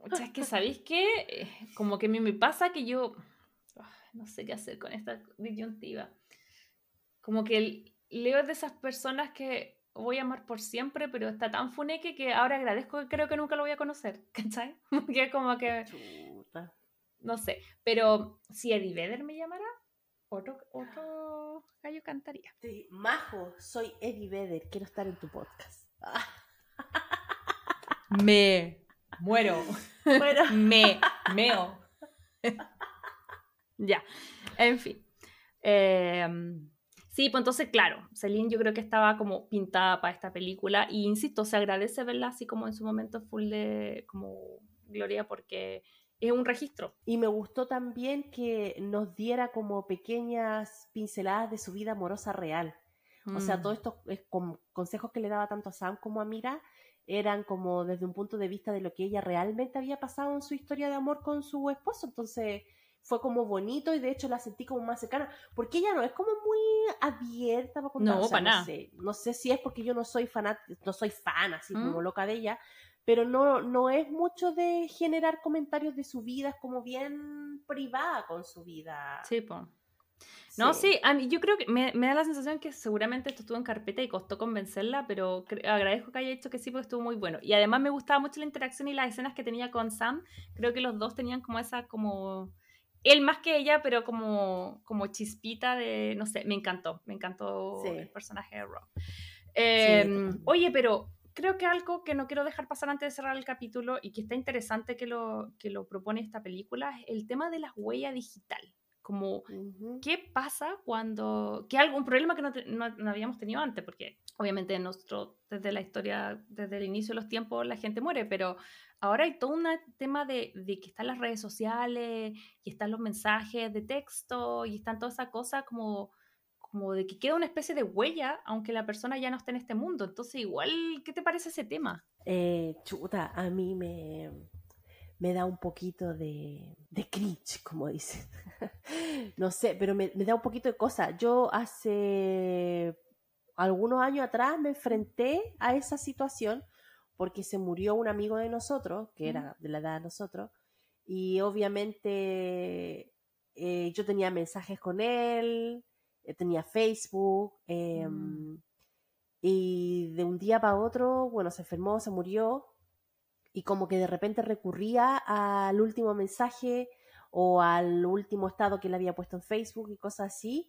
Pucha, es que, ¿sabéis qué? Eh, Como que a mí me pasa que yo no sé qué hacer con esta disyuntiva. Como que el- Leo es de esas personas que voy a amar por siempre, pero está tan funeque que ahora agradezco que creo que nunca lo voy a conocer, ¿cachai? Es como que, Chuta. no sé, pero si Eddie Vedder me llamara, otro, otro gallo cantaría. Sí, Majo, soy Eddie Vedder, quiero estar en tu podcast. Ah, Me muero. bueno, Me meo. Ya, en fin. Em, sí, pues entonces, claro, Celine yo creo que estaba como pintada para esta película y insisto, se agradece verla así como en su momento full de como Gloria porque es un registro. y me gustó también que nos diera como pequeñas pinceladas de su vida amorosa real. O sea, Mm. todos estos eh, con- consejos que le daba tanto a Sam como a Mira eran como desde un punto de vista de lo que ella realmente había pasado en su historia de amor con su esposo. Entonces fue como bonito y de hecho la sentí como más cercana. Porque ella no es como muy abierta para contar. No, o sea, pa' no nada. sé, no sé si es porque yo no soy fan, no soy fan así ¿Mm? como loca de ella, pero no, no es mucho de generar comentarios de su vida, es como bien privada con su vida. Sí, pues. No, sí, a mí, yo creo que me, me da la sensación que seguramente esto estuvo en carpeta y costó convencerla, pero agradezco que haya dicho que sí porque estuvo muy bueno. Y además me gustaba mucho la interacción y las escenas que tenía con Sam. Creo que los dos tenían como esa, como... Él más que ella, pero como, como chispita de, no sé, me encantó, me encantó Sí. el personaje de Rob. Eh, totalmente. oye, pero creo que algo que no quiero dejar pasar antes de cerrar el capítulo y que está interesante que lo, que lo propone esta película es el tema de la huella digital. Como. ¿qué pasa cuando, que algo, un problema que no, te- no- no habíamos tenido antes, porque obviamente nuestro, desde la historia, desde el inicio de los tiempos la gente muere, pero ahora hay todo un tema de, de que están las redes sociales y están los mensajes de texto y están toda esa cosa como, como de que queda una especie de huella, aunque la persona ya no esté en este mundo. Entonces, igual, ¿qué te parece ese tema? Eh, chuta, a mí me, me da un poquito de, de cringe, como dicen. no sé, pero me, me da un poquito de cosa. Yo hace algunos años atrás me enfrenté a esa situación porque se murió un amigo de nosotros, que era de la edad de nosotros, y obviamente eh, yo tenía mensajes con él, eh, tenía Facebook, em, Mm. y de un día para otro, bueno, se enfermó, se murió, y como que de repente recurría al último mensaje o al último estado que le había puesto en Facebook y cosas así,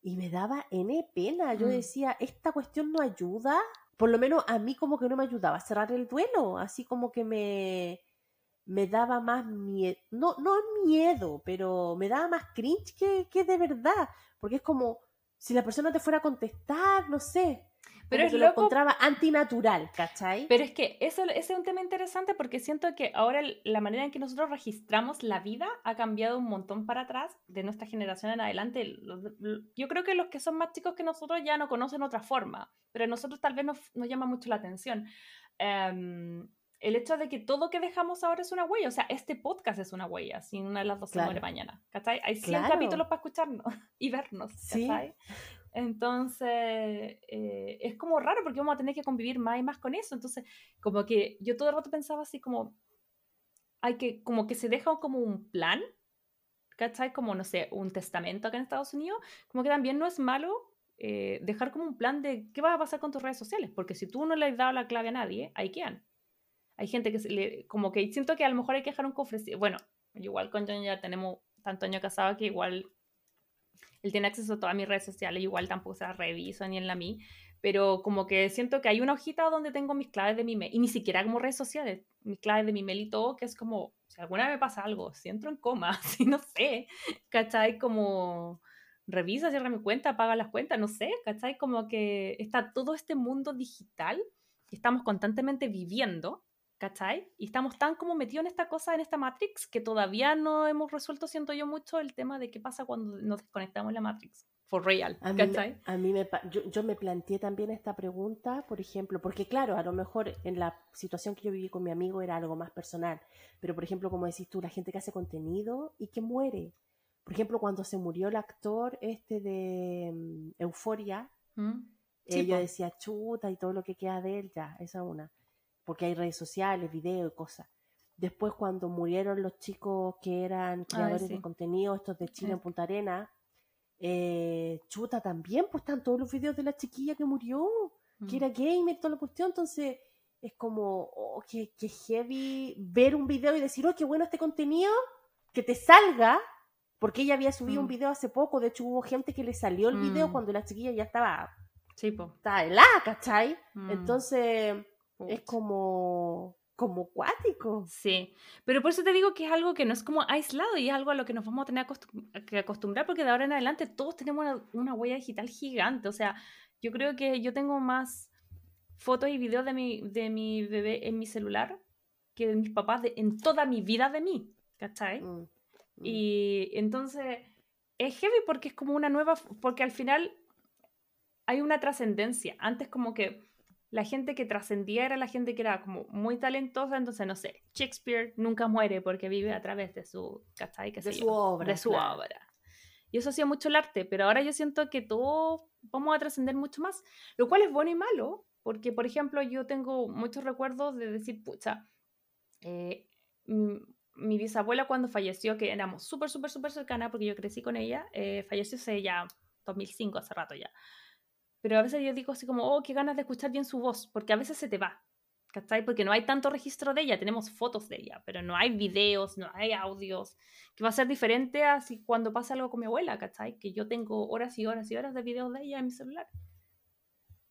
y me daba N pena. Yo Mm. decía, esta cuestión no ayuda, por lo menos a mí como que no me ayudaba a cerrar el duelo, así como que me, me daba más miedo, no, no miedo, pero me daba más cringe que, que de verdad, porque es como si la persona te fuera a contestar, no sé, Pero es que lo encontraba antinatural, ¿cachai? Pero es que eso, ese es un tema interesante porque siento que ahora la manera en que nosotros registramos la vida ha cambiado un montón para atrás de nuestra generación en adelante. Yo creo que los que son más chicos que nosotros ya no conocen otra forma, pero a nosotros tal vez nos, nos llama mucho la atención. Em, el hecho de que todo que dejamos ahora es una huella, o sea, este podcast es una huella, si una de las dos se Claro. muere mañana, ¿cachai? Hay 100 Claro. capítulos para escucharnos y vernos, Sí. ¿cachai? Entonces, eh, es como raro porque vamos a tener que convivir más y más con eso. Entonces, como que yo todo el rato pensaba así como, hay que, como que se deja como un plan, ¿cachai? Como, no sé, un testamento acá en Estados Unidos, como que también no es malo eh, dejar como un plan de qué va a pasar con tus redes sociales, porque si tú no le has dado la clave a nadie, ahí quedan. Hay gente que se le, como que siento que a lo mejor hay que dejar un cofre. Bueno, igual con John ya tenemos tanto año casado que igual él tiene acceso a todas mis redes sociales, igual tampoco se las reviso ni en la mí, pero como que siento que hay una hojita donde tengo mis claves de mi mail, y ni siquiera como redes sociales, mis claves de mi mail y todo, que es como, si alguna vez me pasa algo, si entro en coma, si no sé, ¿cachai? Como revisa, cierra mi cuenta, paga las cuentas, no sé, ¿cachai? Como que está todo este mundo digital que estamos constantemente viviendo, ¿cachai? Y estamos tan como metidos en esta cosa, en esta Matrix, que todavía no hemos resuelto, siento yo, mucho el tema de qué pasa cuando nos desconectamos de la Matrix. For real, A mí, ¿cachai? a mí me, yo, yo me planteé también esta pregunta, por ejemplo, porque claro, a lo mejor en la situación que yo viví con mi amigo era algo más personal, pero por ejemplo, como decís tú, la gente que hace contenido y que muere. Por ejemplo, cuando se murió el actor este de mm, Euforia, ¿Mm? eh, yo po. decía chuta y todo lo que queda de él, ya, esa es una. Porque hay redes sociales, videos y cosas. Después, cuando murieron los chicos que eran creadores sí. de contenido, estos de Chile en Punta Arena, eh, chuta también, pues están todos los videos de la chiquilla que murió, que Mm. era gamer, toda la cuestión. Entonces, es como, oh, que, que heavy ver un video y decir, oh, qué bueno este contenido, que te salga, porque ella había subido un Mm. video hace poco. De hecho, hubo gente que le salió el video Mm. cuando la chiquilla ya estaba Sí, po. está helada, ¿cachai? Entonces es como, como cuático. Sí, pero por eso te digo que es algo que no es como aislado y es algo a lo que nos vamos a tener acostum- que acostumbrar porque de ahora en adelante todos tenemos una, una huella digital gigante. O sea, yo creo que yo tengo más fotos y videos de mi, de mi bebé en mi celular que de mis papás de- en toda mi vida de mí, ¿cachai? Mm, mm. Y entonces es heavy porque es como una nueva, porque al final hay una trascendencia. Antes como que la gente que trascendía era la gente que era como muy talentosa, entonces no sé, Shakespeare nunca muere porque vive a través de su, ¿cachai? De su yo, obra, De su claro. obra. Y eso hacía mucho el arte, pero ahora yo siento que todos vamos a trascender mucho más, lo cual es bueno y malo, porque por ejemplo yo tengo muchos recuerdos de decir, pucha, eh, mi bisabuela cuando falleció, que éramos súper, súper, súper cercanas, porque yo crecí con ella, eh, falleció hace ya 2005, hace rato ya. Pero a veces yo digo así como, oh, qué ganas de escuchar bien su voz, porque a veces se te va, ¿cachai? Porque no hay tanto registro de ella, tenemos fotos de ella, pero no hay videos, no hay audios, que va a ser diferente a si cuando pasa algo con mi abuela, ¿cachai? Que yo tengo horas y horas y horas de videos de ella en mi celular.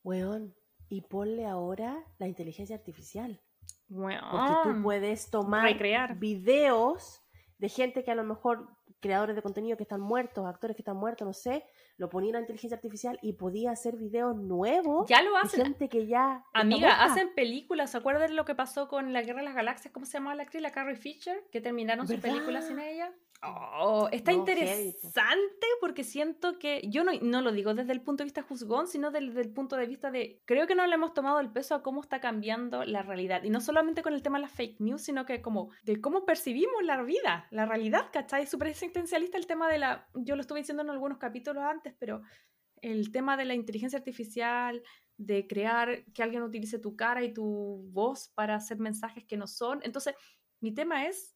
Weón, y ponle ahora la inteligencia artificial. Bueno, Porque tú puedes tomar recrear. videos de gente que a lo mejor, creadores de contenido que están muertos, actores que están muertos, no sé, lo ponía en la inteligencia artificial y podía hacer videos nuevos ya lo hacen. gente que ya... Amiga, hacen películas. ¿Se acuerdan lo que pasó con La Guerra de las Galaxias? ¿Cómo se llamaba la actriz? La Carrie Fisher, que terminaron su ¿Verdad? película sin ella. Oh, está No, interesante porque siento que yo no, no lo digo desde el punto de vista juzgón, sino desde el punto de vista de creo que no le hemos tomado el peso a cómo está cambiando la realidad. Y no solamente con el tema de las fake news, sino que como de cómo percibimos la vida, la realidad, ¿cachai? Es súper existencialista el tema de la... Yo lo estuve diciendo en algunos capítulos antes, pero el tema de la inteligencia artificial, de crear que alguien utilice tu cara y tu voz para hacer mensajes que no son. Entonces, mi tema es,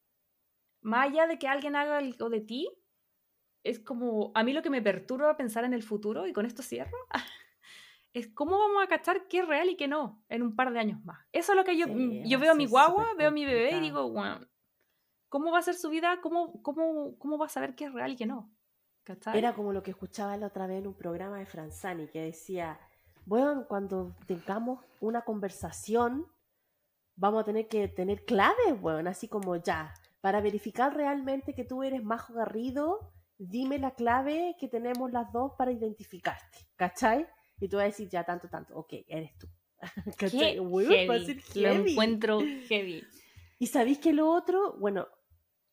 más allá de que alguien haga algo de ti, es como, a mí lo que me perturba pensar en el futuro, y con esto cierro, es cómo vamos a cachar qué es real y qué no en un par de años más. Eso es lo que yo, Sí, yo veo a mi guagua, veo a mi bebé y digo, bueno, ¿cómo va a ser su vida? ¿Cómo, cómo, cómo va a saber qué es real y qué no? Era como lo que escuchaba la otra vez en un programa de Franzani, que decía, bueno, cuando tengamos una conversación, vamos a tener que tener claves, bueno, así como ya, para verificar realmente que tú eres Majo Garrido, dime la clave que tenemos las dos para identificarte, ¿cachai? Y tú vas a decir, ya, tanto, tanto, ok, eres tú. ¿Cachai? A heavy. Lo encuentro heavy. ¿Y sabéis que lo otro? Bueno,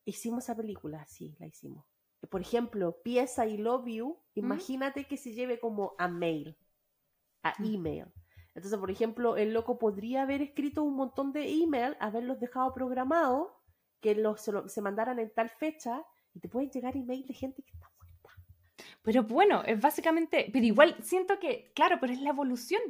hicimos esa película, sí, la hicimos. Por ejemplo, Pieza I Love You, imagínate que se lleve como a mail, a Mm. email. Entonces, por ejemplo, el loco podría haber escrito un montón de email, haberlos dejado programados, que los, se, lo- se mandaran en tal fecha, y te pueden llegar email de gente que está muerta. Pero bueno, es básicamente, pero igual siento que, claro, pero es la evolución.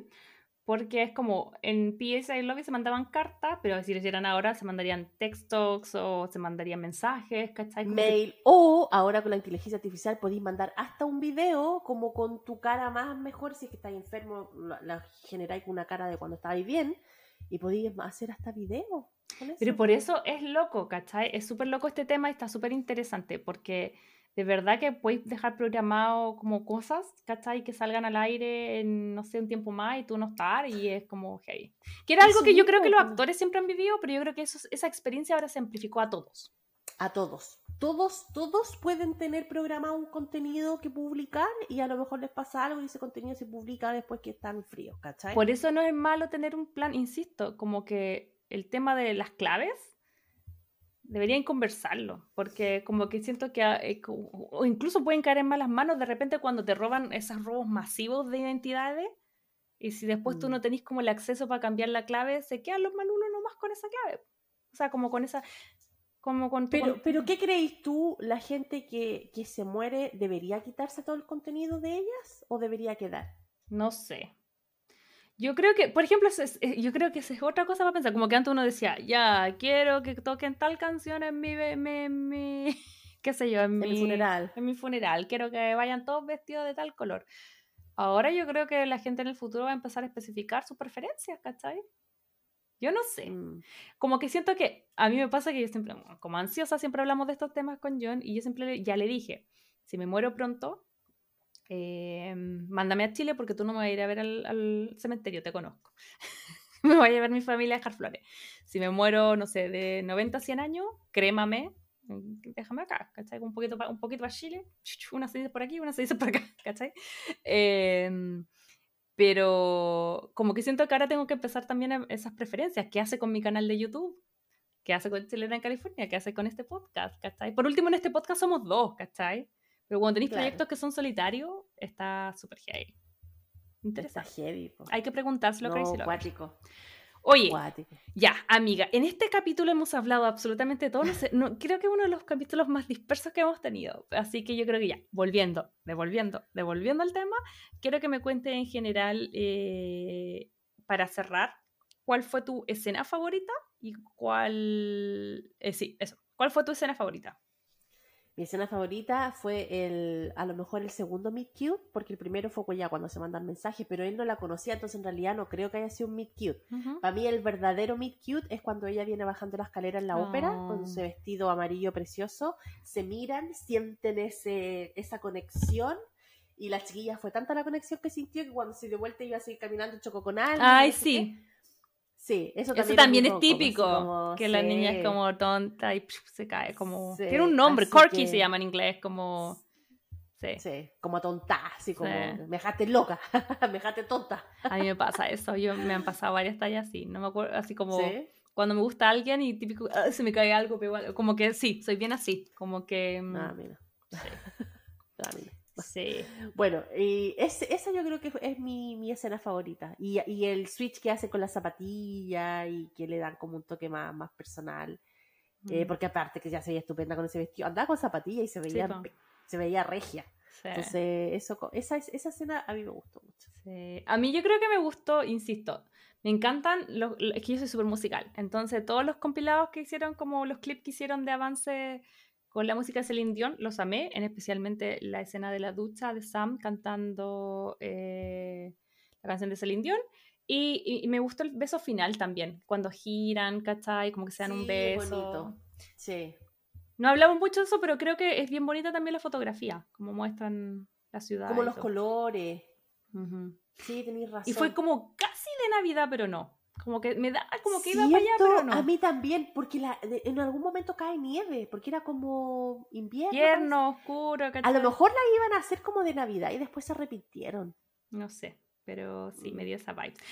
Porque es como en PS y Lobby se mandaban cartas, pero si les dieran ahora se mandarían textos o se mandarían mensajes, ¿cachai? Como que- Mail. O ahora con la inteligencia artificial podéis mandar hasta un video como con tu cara más mejor, si es que estáis enfermo, la, la generáis con una cara de cuando estáis bien, y podéis hacer hasta video. Pero por eso es loco, ¿cachai? Es súper loco este tema y está súper interesante porque de verdad que podéis dejar programado como cosas, ¿cachai? Que salgan al aire en, no sé, un tiempo más y tú no estar y es como heavy. Que era algo que yo creo que los actores siempre han vivido, pero yo creo que eso, esa experiencia ahora se amplificó a todos. A todos. Todos, todos pueden tener programado un contenido que publicar y a lo mejor les pasa algo y ese contenido se publica después que están fríos, ¿cachai? Por eso no es malo tener un plan, insisto, como que el tema de las claves deberían conversarlo, porque como que siento que ah, eh, o incluso pueden caer en malas manos de repente cuando te roban esos robos masivos de identidades y si después tú Mm. no tenés como el acceso para cambiar la clave, se quedan los malulos nomás con esa clave. O sea, como con esa como con Pero, con- pero ¿qué creéis tú? ¿La gente que, que se muere debería quitarse todo el contenido de ellas o debería quedar? No sé. Yo creo que, por ejemplo, es- eh, yo creo que esa es otra cosa para pensar. Como que antes uno decía, ya, quiero que toquen tal canción en mi, mi, mi- qué sé yo, en, En mi el funeral. En mi funeral. Quiero que vayan todos vestidos de tal color. Ahora yo creo que la gente en el futuro va a empezar a especificar sus preferencias, ¿cachai? Yo no sé. Mm. Como que siento que a mí me pasa que yo siempre, como ansiosa, siempre hablamos de estos temas con John y yo siempre ya le dije, si me muero pronto, eh, mándame a Chile porque tú no me vas a ir a ver al, al cementerio, te conozco. me voy a ver mi familia a dejar flores. Si me muero, no sé, de 90 a 100 años, crémame, déjame acá, ¿cachai? Un poquito, pa- un poquito para Chile, una se dice por aquí, una se dice por acá, ¿cachai? Em, pero como que siento que ahora tengo que empezar también esas preferencias. ¿Qué hace con mi canal de YouTube? ¿Qué hace con Chilena en California? ¿Qué hace con este podcast? ¿Cachai? Por último, en este podcast somos dos, ¿cachai? Pero cuando tenéis Claro. proyectos que son solitarios, está súper heavy. Está Interesante. heavy. po. Hay que preguntárselo No, Crazy Lovers. cuático. Oye, cuático. ya, amiga, en este capítulo hemos hablado absolutamente de todo. No sé, no- creo que es uno de los capítulos más dispersos que hemos tenido. Así que yo creo que ya, volviendo, devolviendo, devolviendo al tema, quiero que me cuente en general, eh, para cerrar, cuál fue tu escena favorita y cuál. eh, sí, eso. ¿Cuál fue tu escena favorita? Mi escena favorita fue el, a lo mejor el segundo Meet Cute, porque el primero fue ya cuando se mandan mensajes, pero él no la conocía, entonces en realidad no creo que haya sido un Meet Cute. Para mí el verdadero Meet Cute es cuando ella viene bajando la escalera en la ópera, con Oh. ese vestido amarillo precioso, se miran, sienten ese, esa conexión, y la chiquilla fue tanta la conexión que sintió que cuando se dio vuelta iba a seguir caminando, chocó con alguien. Ay, sí. qué. Sí, eso también, Eso también es típico, como, que la niña es sí. como tonta y se cae como... Sí, Tiene un nombre, Corky que- se llama en inglés, como... Sí, Sí, como tonta, así como, Sí. me dejaste loca, me dejaste tonta. a mí me pasa eso, yo me han pasado varias tallas así, no me acuerdo, así como Sí. cuando me gusta alguien y típico, "Ah, se me cae algo, pero igual", como que sí, soy bien así, como que... mm, No, a mí sí. Bueno, y es- esa yo creo que es mi, mi escena favorita. Y, y el switch que hace con la zapatilla y que le dan como un toque más, más personal. Eh, Mm, porque aparte que ya se veía estupenda con ese vestido. Andaba con zapatilla y se veía, se veía regia. sí. Entonces, eso, esa, es- esa escena a mí me gustó mucho. Sí. A mí yo creo que me gustó, insisto, me encantan, los, es que yo soy súper musical, entonces todos los compilados que hicieron, como los clips que hicieron de avance con la música de Celine Dion, los amé, en especialmente la escena de la ducha de Sam cantando eh, la canción de Celine Dion. Y, y- y me gustó el beso final también, cuando giran, ¿cachai? Como que se dan un Sí, beso. bonito. Sí. No hablamos mucho de eso, pero creo que es bien bonita también la fotografía, como muestran la ciudad. Como los todo. colores. Sí, tenéis razón. Y fue como casi de Navidad, pero no. Como que me da, como que iba para allá, pero no. A mí también, porque la, de- en algún momento cae nieve, porque era como invierno. Invierno, oscuro, parece. A ¿cachai? lo mejor la iban a hacer como de Navidad y después se arrepintieron. No sé, pero sí, me Mm. dio esa vibe. Sí,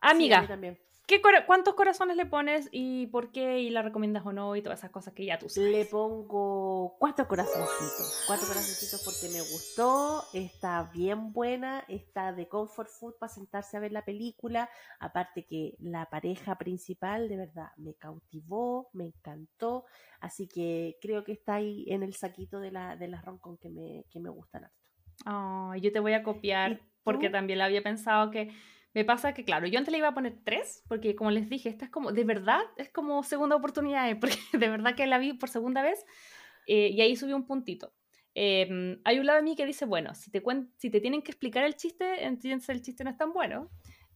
a Amiga, mí también. ¿Qué ¿cuántos corazones le pones y por qué? ¿Y la recomiendas o no? Y todas esas cosas que ya tú sabes. Le pongo cuatro corazoncitos. Cuatro corazoncitos porque me gustó. Está bien buena. Está de comfort food para sentarse a ver la película. Aparte que la pareja principal de verdad me cautivó, me encantó. Así que creo que está ahí en el saquito de, la, de las roncon que me, que me gustan harto. Yo te voy a ¿Y copiar porque también la había pensado que me pasa que, claro, yo antes le iba a poner tres, porque como les dije, esta es como, de verdad, es como segunda oportunidad, eh, porque de verdad que la vi por segunda vez eh, y ahí subí un puntito. Em, hay un lado de mí que dice, bueno, si te, si te tienen que explicar el chiste, entonces el chiste no es tan bueno.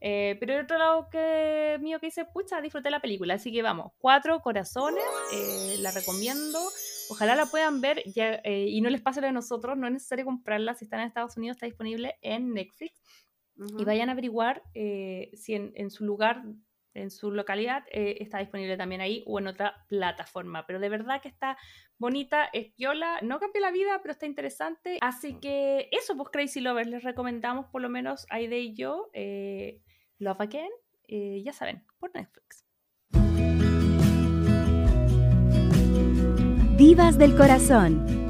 Eh, pero hay otro lado que mío que dice, pucha, disfruté la película. Así que vamos, cuatro corazones, eh, la recomiendo. Ojalá la puedan ver eh, y no les pase lo de nosotros, no es necesario comprarla. Si están en Estados Unidos, está disponible en Netflix. Y vayan a averiguar eh, si en, en su lugar, en su localidad, eh, está disponible también ahí o en otra plataforma. Pero de verdad que está bonita, es piola, no cambia la vida, pero está interesante. Así que eso, pues Crazy Lovers, les recomendamos por lo menos Aide y yo, eh, Love Again, eh, ya saben, por Netflix. Divas del corazón.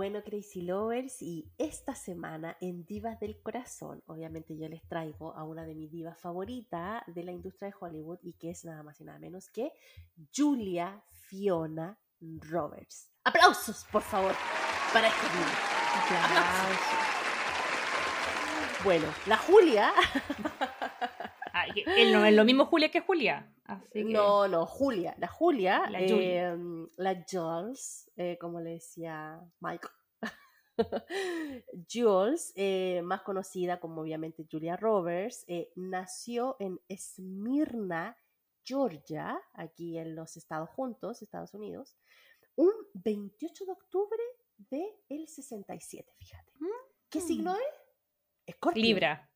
Bueno, Crazy Lovers, y esta semana en Divas del Corazón, obviamente yo les traigo a una de mis divas favoritas de la industria de Hollywood y que es nada más y nada menos que Julia Fiona Roberts. ¡Aplausos, por favor, para esta diva! Bueno, la Julia, él no es lo mismo Julia que Julia. Así que, no, no, Julia, la Julia, La eh, la Jules, eh, como le decía Michael. Jules, eh, más conocida como obviamente Julia Roberts, eh, nació en Esmirna, Georgia, aquí en los Estados Juntos, Estados Unidos, un 28 de octubre del 67, fíjate. ¿Qué Mm. signo es? Escorpio. Libra.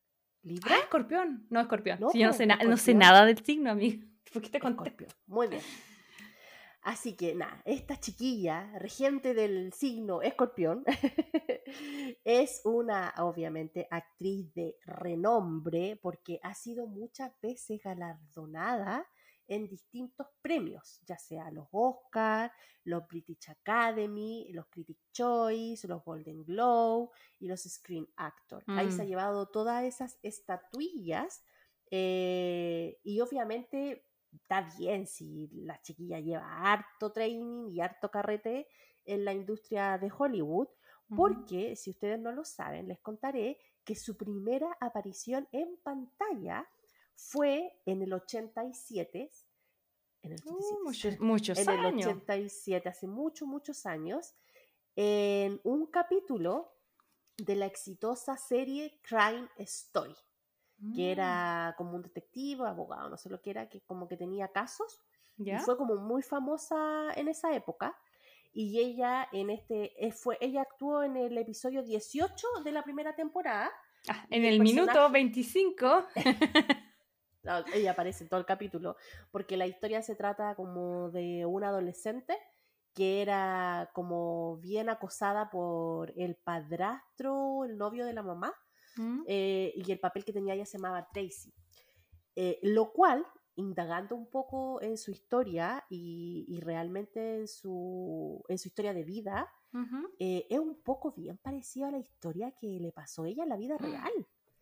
¿Libra? Ah, escorpión. No, escorpión. No, Sí, yo no sé, na- no sé escorpión. nada del signo, amigo. ¿Por qué te conté? Escorpio. Muy bien. Así que nada, esta chiquilla, regente del signo escorpión, es una, obviamente, actriz de renombre porque ha sido muchas veces galardonada en distintos premios, ya sea los Oscars, los British Academy, los Critics' Choice, los Golden Globe y los Screen Actor. Ahí se ha Mm. llevado todas esas estatuillas eh, y obviamente está bien si la chiquilla lleva harto training y harto carrete en la industria de Hollywood, porque si ustedes no lo saben, les contaré que su primera aparición en pantalla fue en el 87. En el 87, Uh, muchos, muchos en el años. 87, hace muchos, muchos años, en un capítulo de la exitosa serie Crime Story que Mm, era como un detective, abogado, no sé lo que era, que como que tenía casos ¿Ya? y fue como muy famosa en esa época. Y ella en este eh, fue ella actuó en el episodio 18 de la primera temporada. Ah, en el el minuto personaje- 25. Ella aparece en todo el capítulo porque la historia se trata como de una adolescente que era como bien acosada por el padrastro, el novio de la mamá, Mm, eh, y el papel que tenía ella se llamaba Tracy. Eh, lo cual, indagando un poco en su historia y, y realmente en su, en su historia de vida, eh, es un poco bien parecido a la historia que le pasó a ella en la vida real.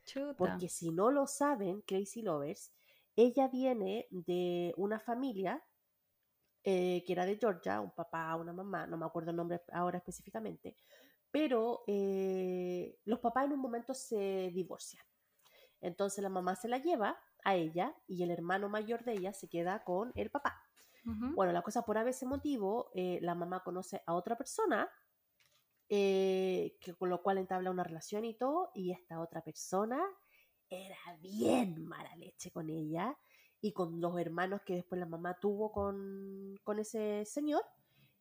Chuta. Porque si no lo saben, Crazy Lovers, ella viene de una familia eh, que era de Georgia, un papá, una mamá, no me acuerdo el nombre ahora específicamente, pero eh, los papás en un momento se divorcian. Entonces la mamá se la lleva a ella y el hermano mayor de ella se queda con el papá. Bueno, la cosa por ese motivo, eh, la mamá conoce a otra persona, eh, que, con lo cual entabla una relación y todo, y esta otra persona era bien mala leche con ella y con los hermanos que después la mamá tuvo con, con ese señor,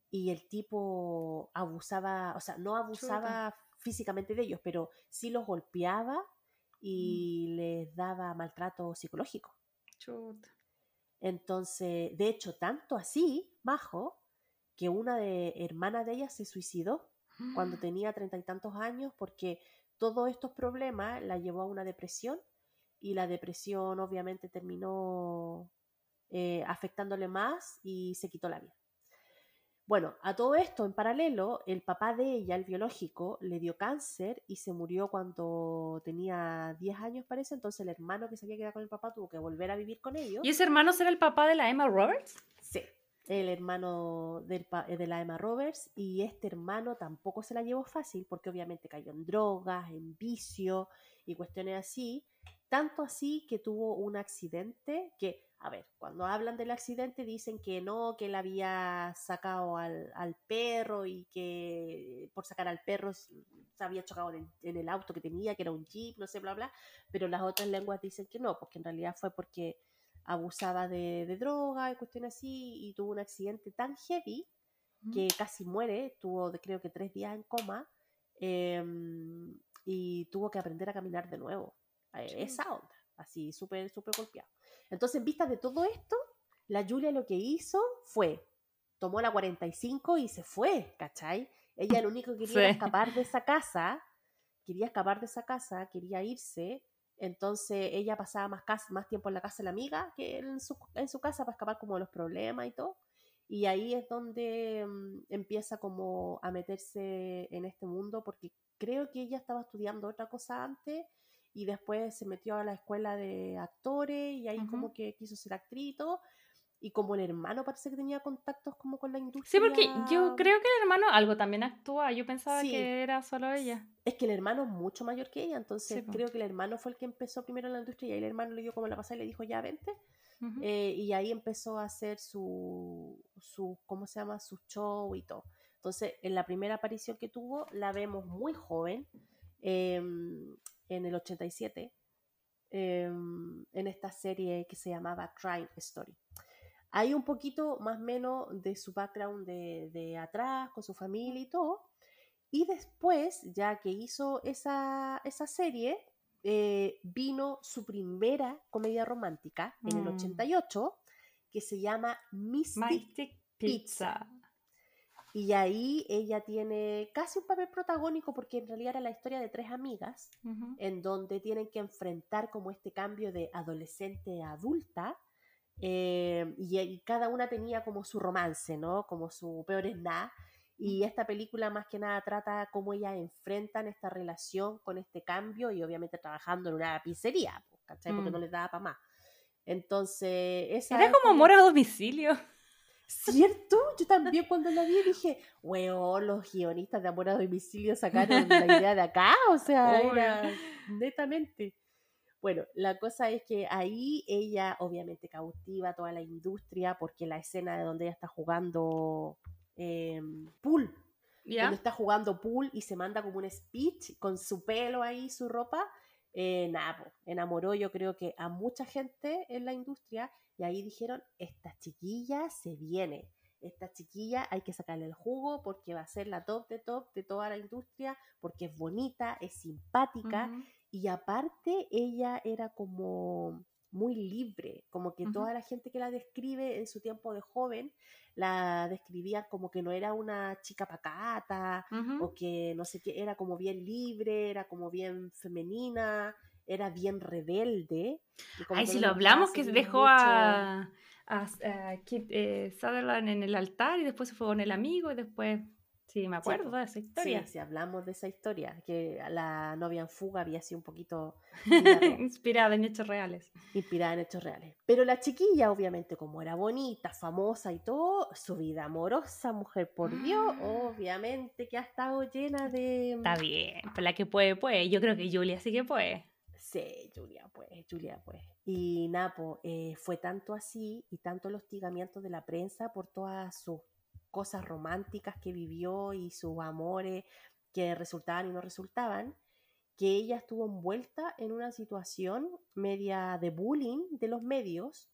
y el tipo abusaba, o sea, no abusaba físicamente de ellos, pero sí los golpeaba y les daba maltrato psicológico. Chuta. Entonces, de hecho, tanto así, bajo, que una de hermanas de ella se suicidó cuando tenía treinta y tantos años porque todos estos problemas la llevó a una depresión y la depresión obviamente terminó eh, afectándole más y se quitó la vida. Bueno, a todo esto, en paralelo, el papá de ella, el biológico, le dio cáncer y se murió cuando tenía 10 años, parece. Entonces el hermano que se había quedado con el papá tuvo que volver a vivir con ellos. ¿Y ese hermano será el papá de la Emma Roberts? Sí, el hermano pa- de la Emma Roberts y este hermano tampoco se la llevó fácil porque obviamente cayó en drogas, en vicio y cuestiones así. Tanto así que tuvo un accidente que, a ver, cuando hablan del accidente dicen que no, que él había sacado al, al perro y que por sacar al perro se había chocado en en el auto que tenía, que era un jeep, no sé, bla, bla. Pero las otras lenguas dicen que no, porque en realidad fue porque abusaba de, de droga y cuestiones así y tuvo un accidente tan heavy que casi muere, tuvo de- creo que tres días en coma em, y tuvo que aprender a caminar de nuevo. Eh, esa onda, así súper, súper golpeado. Entonces, en vista de todo esto, la Julia lo que hizo fue, tomó la 45 y se fue, ¿cachai? Ella lo único que quería era escapar de esa casa, quería escapar de esa casa, quería irse, entonces ella pasaba más, cas- más tiempo en la casa de la amiga que en su, en su casa para escapar como de los problemas y todo. Y ahí es donde mm, empieza como a meterse en este mundo, porque creo que ella estaba estudiando otra cosa antes y después se metió a la escuela de actores y ahí como que quiso ser actriz y todo. Y como el hermano parece que tenía contactos como con la Sí, industria. porque yo creo que el hermano algo también actúa. Yo pensaba Sí. que era solo ella. Es que el hermano es mucho mayor que ella, entonces Sí, creo que el hermano fue el que empezó primero en la industria y ahí el hermano le dio como la pasada y le dijo, ya vente. Eh, y ahí empezó a hacer su, su, ¿cómo se llama? Su show y todo. Entonces, en la primera aparición que tuvo, la vemos muy joven, em, en el 87, em, en esta serie que se llamaba Crime Story. Hay un poquito más o menos de su background de, de atrás, con su familia y todo. Y después, ya que hizo esa, esa serie, eh, vino su primera comedia romántica en el Mm. 88, que se llama Mystic. Mystic Pizza. Y ahí ella tiene casi un papel protagónico porque en realidad era la historia de tres amigas en donde tienen que enfrentar como este cambio de adolescente a adulta. Eh, y, y cada una tenía como su romance, ¿no? Como su peor es nada. Y esta película más que nada trata cómo ellas enfrentan esta relación con este cambio y obviamente trabajando en una pizzería, pues, ¿cachai? Porque Mm. no les daba para más. Entonces, esa Era como amor a domicilio. ¿Cierto? Yo también cuando la vi dije, weón, los guionistas de Amor a Domicilio sacaron la idea de acá, o sea, era netamente. Bueno, la cosa es que ahí ella obviamente cautiva toda la industria porque la escena de donde ella está jugando eh, pool, donde está jugando pool y se manda como un speech con su pelo ahí, su ropa, eh, nada, enamoró yo creo que a mucha gente en la industria y ahí dijeron, esta chiquilla se viene, esta chiquilla hay que sacarle el jugo porque va a ser la top de top de toda la industria, porque es bonita, es simpática. Y aparte ella era como muy libre, como que toda la gente que la describe en su tiempo de joven la describía como que no era una chica pacata o que no sé qué, era como bien libre, era como bien femenina, era bien rebelde. Ay, si lo hablamos, que dejó mucho- a, a, a Kit eh, Sutherland en el altar y después se fue con el amigo y después... Sí, me acuerdo de esa historia. Sí, sí, hablamos de esa historia, que la novia en fuga había sido un poquito. Inspirada en hechos reales. inspirada en hechos reales. Pero la chiquilla, obviamente, como era bonita, famosa y todo, su vida amorosa, mujer por Dios, obviamente que ha estado llena de... Está bien, pues la que puede, puede. Yo creo que Julia sí que puede. Sí, Julia, pues, Julia, pues. Y Napo, eh, fue tanto así y tanto el hostigamiento de la prensa por todas sus cosas románticas que vivió y sus amores que resultaban y no resultaban, que ella estuvo envuelta en una situación media de bullying de los medios,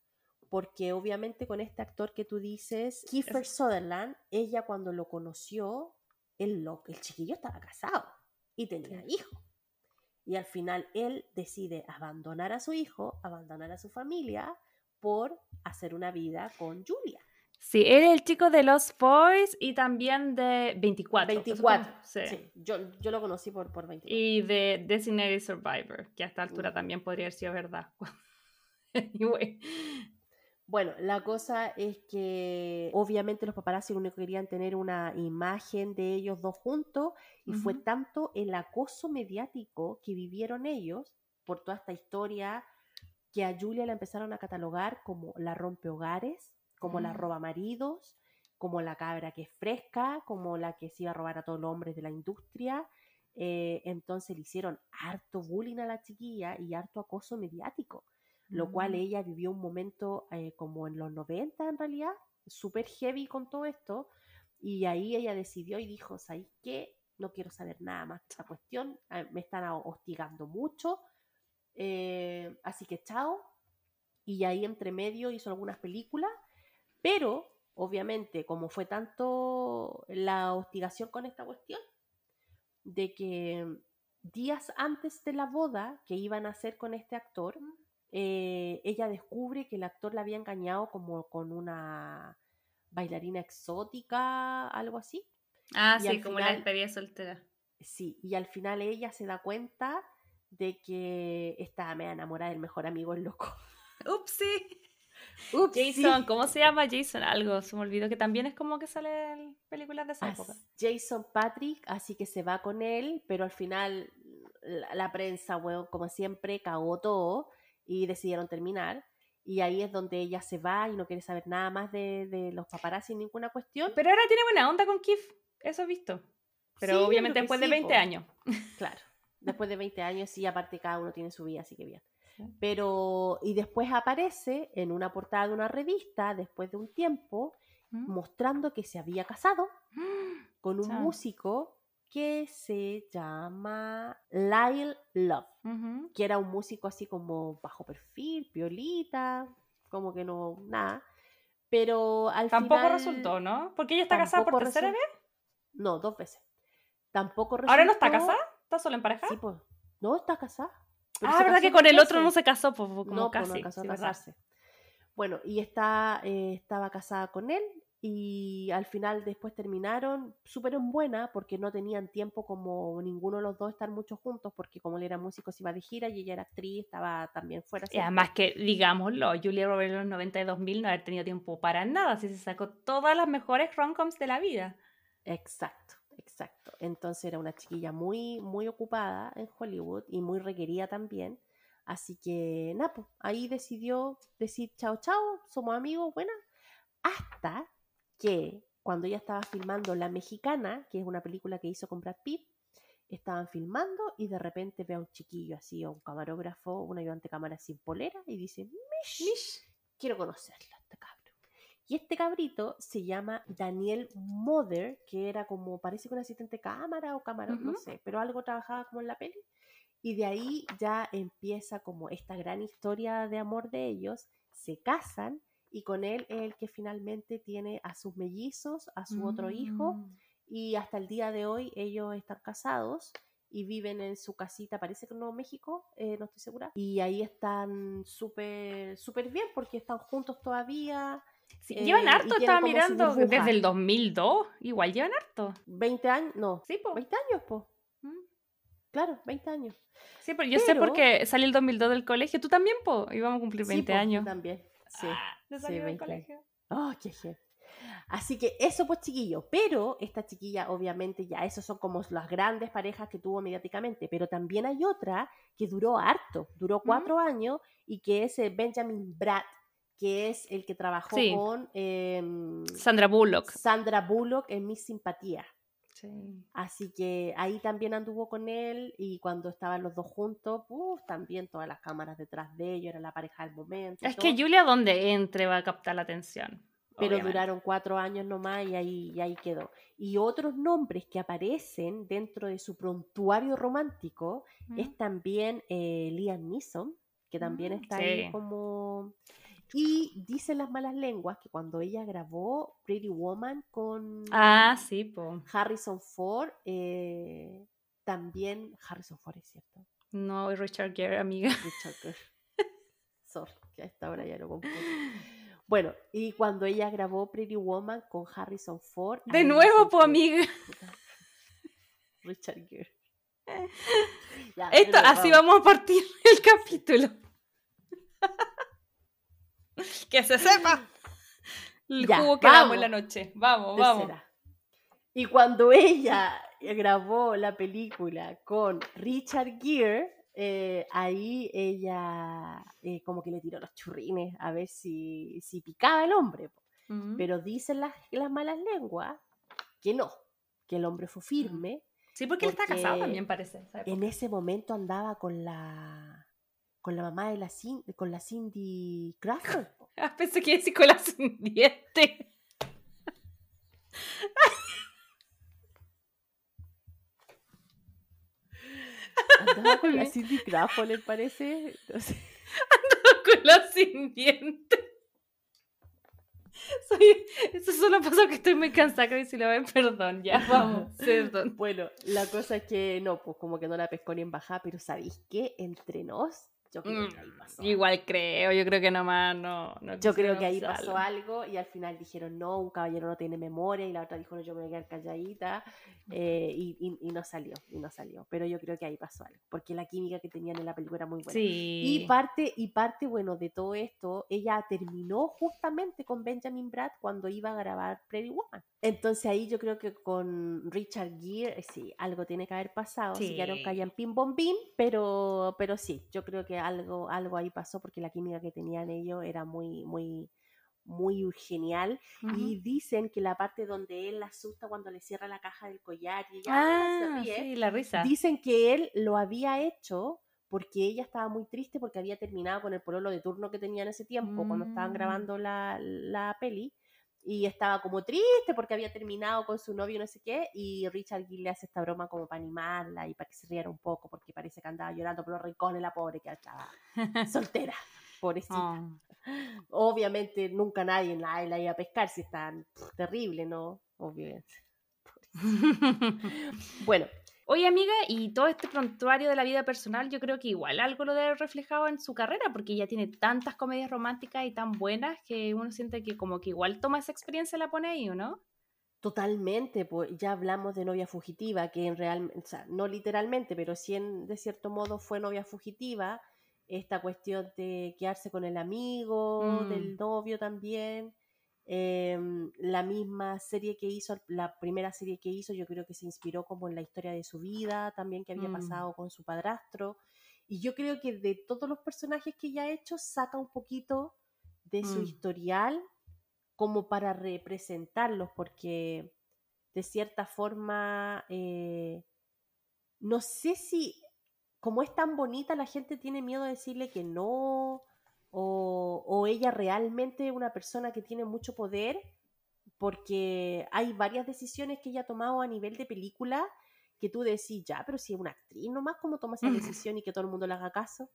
porque obviamente con este actor que tú dices, Kiefer Sutherland, ella cuando lo conoció, el, el chiquillo estaba casado y tenía hijos. Y al final él decide abandonar a su hijo, abandonar a su familia por hacer una vida con Julia. Sí, él es el chico de Los Boys y también de 24. 24, sí. Yo, lo conocí por, por 24. Y de Designated Survivor, que a esta altura también podría haber sido verdad. Bueno, la cosa es que obviamente los paparazzi lo único que querían tener una imagen de ellos dos juntos y fue tanto el acoso mediático que vivieron ellos por toda esta historia que a Julia la empezaron a catalogar como la rompehogares, como la mm. roba maridos, como la cabra que es fresca, como la que se iba a robar a todos los hombres de la industria. Eh, entonces le hicieron harto bullying a la chiquilla y harto acoso mediático lo cual mm. ella vivió un momento eh, como en los 90 en realidad, súper heavy con todo esto, y ahí ella decidió y dijo, ¿sabes qué? No quiero saber nada más de esta cuestión, ah, me están hostigando mucho, eh, así que chao, y ahí entre medio hizo algunas películas, pero obviamente como fue tanto la hostigación con esta cuestión, de que días antes de la boda que iban a hacer con este actor, eh, ella descubre que el actor la había engañado como con una bailarina exótica, algo así. Ah, sí, como la despedida soltera. Sí, y al final ella se da cuenta de que estaba media enamorada del mejor amigo el loco. Upsi. Jason, ¿cómo se llama Jason? Algo, se me olvidó que también es como que sale en películas de esa época. Jason Patrick, así que se va con él, pero al final la, prensa, bueno, como siempre, cagó todo y decidieron terminar. Y ahí es donde ella se va y no quiere saber nada más de, de los paparazzi, ninguna cuestión. Pero ahora tiene buena onda con Kif, eso he visto. Pero obviamente después de 20 años. Claro, después de 20 años sí, aparte cada uno tiene su vida, así que bien. Pero, y después aparece en una portada de una revista, después de un tiempo, ¿Mm? mostrando que se había casado con un músico que se llama Lyle Love, que era un músico así como bajo perfil, piolita, como que no, nada. Pero al Tampoco resultó, ¿no? Porque ella está casada por tercera vez. No, dos veces. Tampoco resultó. ¿Ahora no está casada? ¿Está solo en pareja? Sí, pues. No, está casada. Ah, ¿verdad que con el otro no se casó? Pues, como no, casi. Pues no casó casarse. Bueno, y está, eh, estaba casada con él y al final después terminaron súper en buena porque no tenían tiempo como ninguno de los dos estar mucho juntos porque como él era músico se iba de gira y ella era actriz, estaba también fuera. Y además que, digámoslo, Julia Roberts en los 90 y 2000 no haber tenido tiempo para nada, así se sacó todas las mejores romcoms de la vida. Exacto, exacto. Entonces era una chiquilla muy, muy ocupada en Hollywood y muy requerida también. Así que, Napo, ahí decidió decir chao, chao, somos amigos, buena. Hasta que cuando ella estaba filmando La Mexicana, que es una película que hizo con Brad Pitt, estaban filmando y de repente ve a un chiquillo así, o un camarógrafo, un ayudante cámara sin polera, y dice, Mish, quiero conocerlo. Y este cabrito se llama Daniel Mother, que era como, parece que un asistente cámara o cámara, no sé, pero algo trabajaba como en la peli. Y de ahí ya empieza como esta gran historia de amor de ellos, se casan y con él es el que finalmente tiene a sus mellizos, a su otro hijo mm. y hasta el día de hoy ellos están casados y viven en su casita, parece que en Nuevo México, eh, no estoy segura, y ahí están súper súper bien porque están juntos todavía. Llevan eh, harto, estaba mirando, desde el 2002, igual llevan harto. 20 años, no, sí, 20 años, po. Mm. Claro, 20 años. Sí, pero yo sé porque salí el 2002 del colegio, tú también, po, íbamos a cumplir 20 sí, años. también. Sí. Ah, sí, del colegio. Oh, qué Así que eso pues chiquillo, pero esta chiquilla obviamente ya, esos son como las grandes parejas que tuvo mediáticamente, pero también hay otra que duró harto, duró cuatro años y que es eh, Benjamin Bratt, que es el que trabajó con em, Sandra Bullock. Sandra Bullock en Mi Simpatía. Sí. Así que ahí también anduvo con él y cuando estaban los dos juntos, uf, también todas las cámaras detrás de ellos, era la pareja del momento. Es que. Julia donde entre va a captar la atención. pero obviamente. duraron cuatro años nomás y ahí, y ahí quedó. Y otros nombres que aparecen dentro de su prontuario romántico Mm. es también eh, Liam Neeson, que también Mm, está ahí como... Y dicen las malas lenguas que cuando ella grabó Pretty Woman con Ah, sí, po. Harrison Ford, eh, también Harrison Ford es cierto. No, Richard Gere, amiga. Richard Gere. Sorry, que a esta hora ya lo confundo. Bueno, y cuando ella grabó Pretty Woman con Harrison Ford. De nuevo, po, amiga. Richard Gere. Ya, Esto, así vamos a partir el capítulo. que se sepa. El Ya, jugo que damos en vamos. la noche. Vamos, vamos. Tercera. Y cuando ella grabó la película con Richard Gere, eh, ahí ella eh, como que le tiró los churrines a ver si, si picaba el hombre. po. Ujú. Pero dicen las, las malas lenguas que no, que el hombre fue firme. Sí, porque él está casado porque también, parece. En ese momento andaba con la con la mamá de la Cin- con la Cindy Crawford. Ah, pensé que iba a decir con la sin diente. Andaba con la Cindy Crawford, ¿le parece? No sé. con la sin diente. Soy... Eso solo pasó que estoy muy cansada, que si lo ven, perdón, ya, vamos, perdón. Bueno, la cosa es que no, pues como que no la pescó ni en bajada, pero ¿sabéis qué? Entre nos, yo creo que ahí pasó. Mm, Igual creo, yo creo que nomás no. no Yo creo que ahí pasó algo y al final dijeron no, un caballero no tiene memoria y la otra dijo no, yo me voy a quedar calladita eh, y, y- y no salió, y no salió. Pero yo creo que ahí pasó algo, porque la química que tenían en la película era muy buena. Sí. Y parte, y parte, bueno, de todo esto, ella terminó justamente con Benjamin Bratt cuando iba a grabar Pretty Woman. Entonces ahí yo creo que con Richard Gere, eh, sí, algo tiene que haber pasado. Se quedaron Sí. callan pim bombín, pero, pero sí, yo creo que algo, algo ahí pasó porque la química que tenían ellos era muy, muy, muy genial. Y dicen que la parte donde él la asusta cuando le cierra la caja del collar y ella Ah, se ríe, sí, la risa. Dicen que él lo había hecho porque ella estaba muy triste porque había terminado con el pololo de turno que tenía en ese tiempo, cuando estaban Mm. grabando la, la peli. Y estaba como triste porque había terminado con su novio, no sé qué. Y Richard Gere le hace esta broma como para animarla y para que se riera un poco porque parece que andaba llorando por los rincones la pobre que estaba soltera. Pobrecita. Oh. Obviamente nunca nadie, nadie la iba a pescar si es tan terrible, ¿no? Obviamente. Bueno, Oye, amiga, y todo este prontuario de la vida personal, yo creo que igual algo lo debe haber reflejado en su carrera, porque ella tiene tantas comedias románticas y tan buenas que uno siente que como que igual toma esa experiencia y la pone ahí, ¿o no? Totalmente, pues ya hablamos de novia fugitiva, que en real, o sea, no literalmente, pero sí en, de cierto modo fue novia fugitiva. Esta cuestión de quedarse con el amigo, Mm. del novio también. Em, la misma serie que hizo, la primera serie que hizo, yo creo que se inspiró como en la historia de su vida, también que había Mm. pasado con su padrastro. Y yo creo que de todos los personajes que ella ha hecho, saca un poquito de su Mm. historial como para representarlos, porque de cierta forma, eh, no sé si como es tan bonita, la gente tiene miedo de decirle que no, o, o ella realmente es una persona que tiene mucho poder, porque hay varias decisiones que ella ha tomado a nivel de película que tú decís, ya, pero si es una actriz nomás, ¿cómo toma esa decisión y que todo el mundo le haga caso?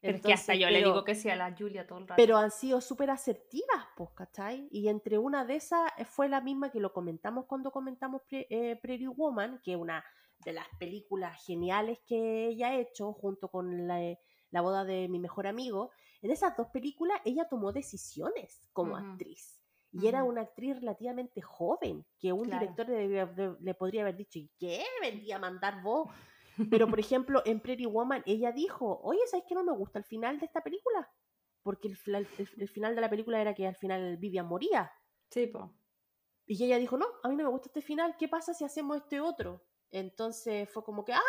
Pero es que hasta yo le digo que sí a la Julia todo el rato. pero han sido súper asertivas, pues, ¿cachai? Y entre una de esas eh, fue la misma que lo comentamos cuando comentamos Pre- eh, Pretty Woman, que es una de las películas geniales que ella ha hecho, junto con la, eh, la boda de mi mejor amigo. En esas dos películas ella tomó decisiones como actriz. Y era una actriz relativamente joven, que un Claro. director le, debía- le podría haber dicho, ¿y qué? Vendría a mandar vos. Pero, por ejemplo, en Pretty Woman, ella dijo, oye, ¿sabes qué no me gusta el final de esta película? Porque el, fla- el- el final de la película era que al final Vivian moría. Sí, po. Y ella dijo, no, a mí no me gusta este final, ¿qué pasa si hacemos este otro? Entonces fue como que, ah,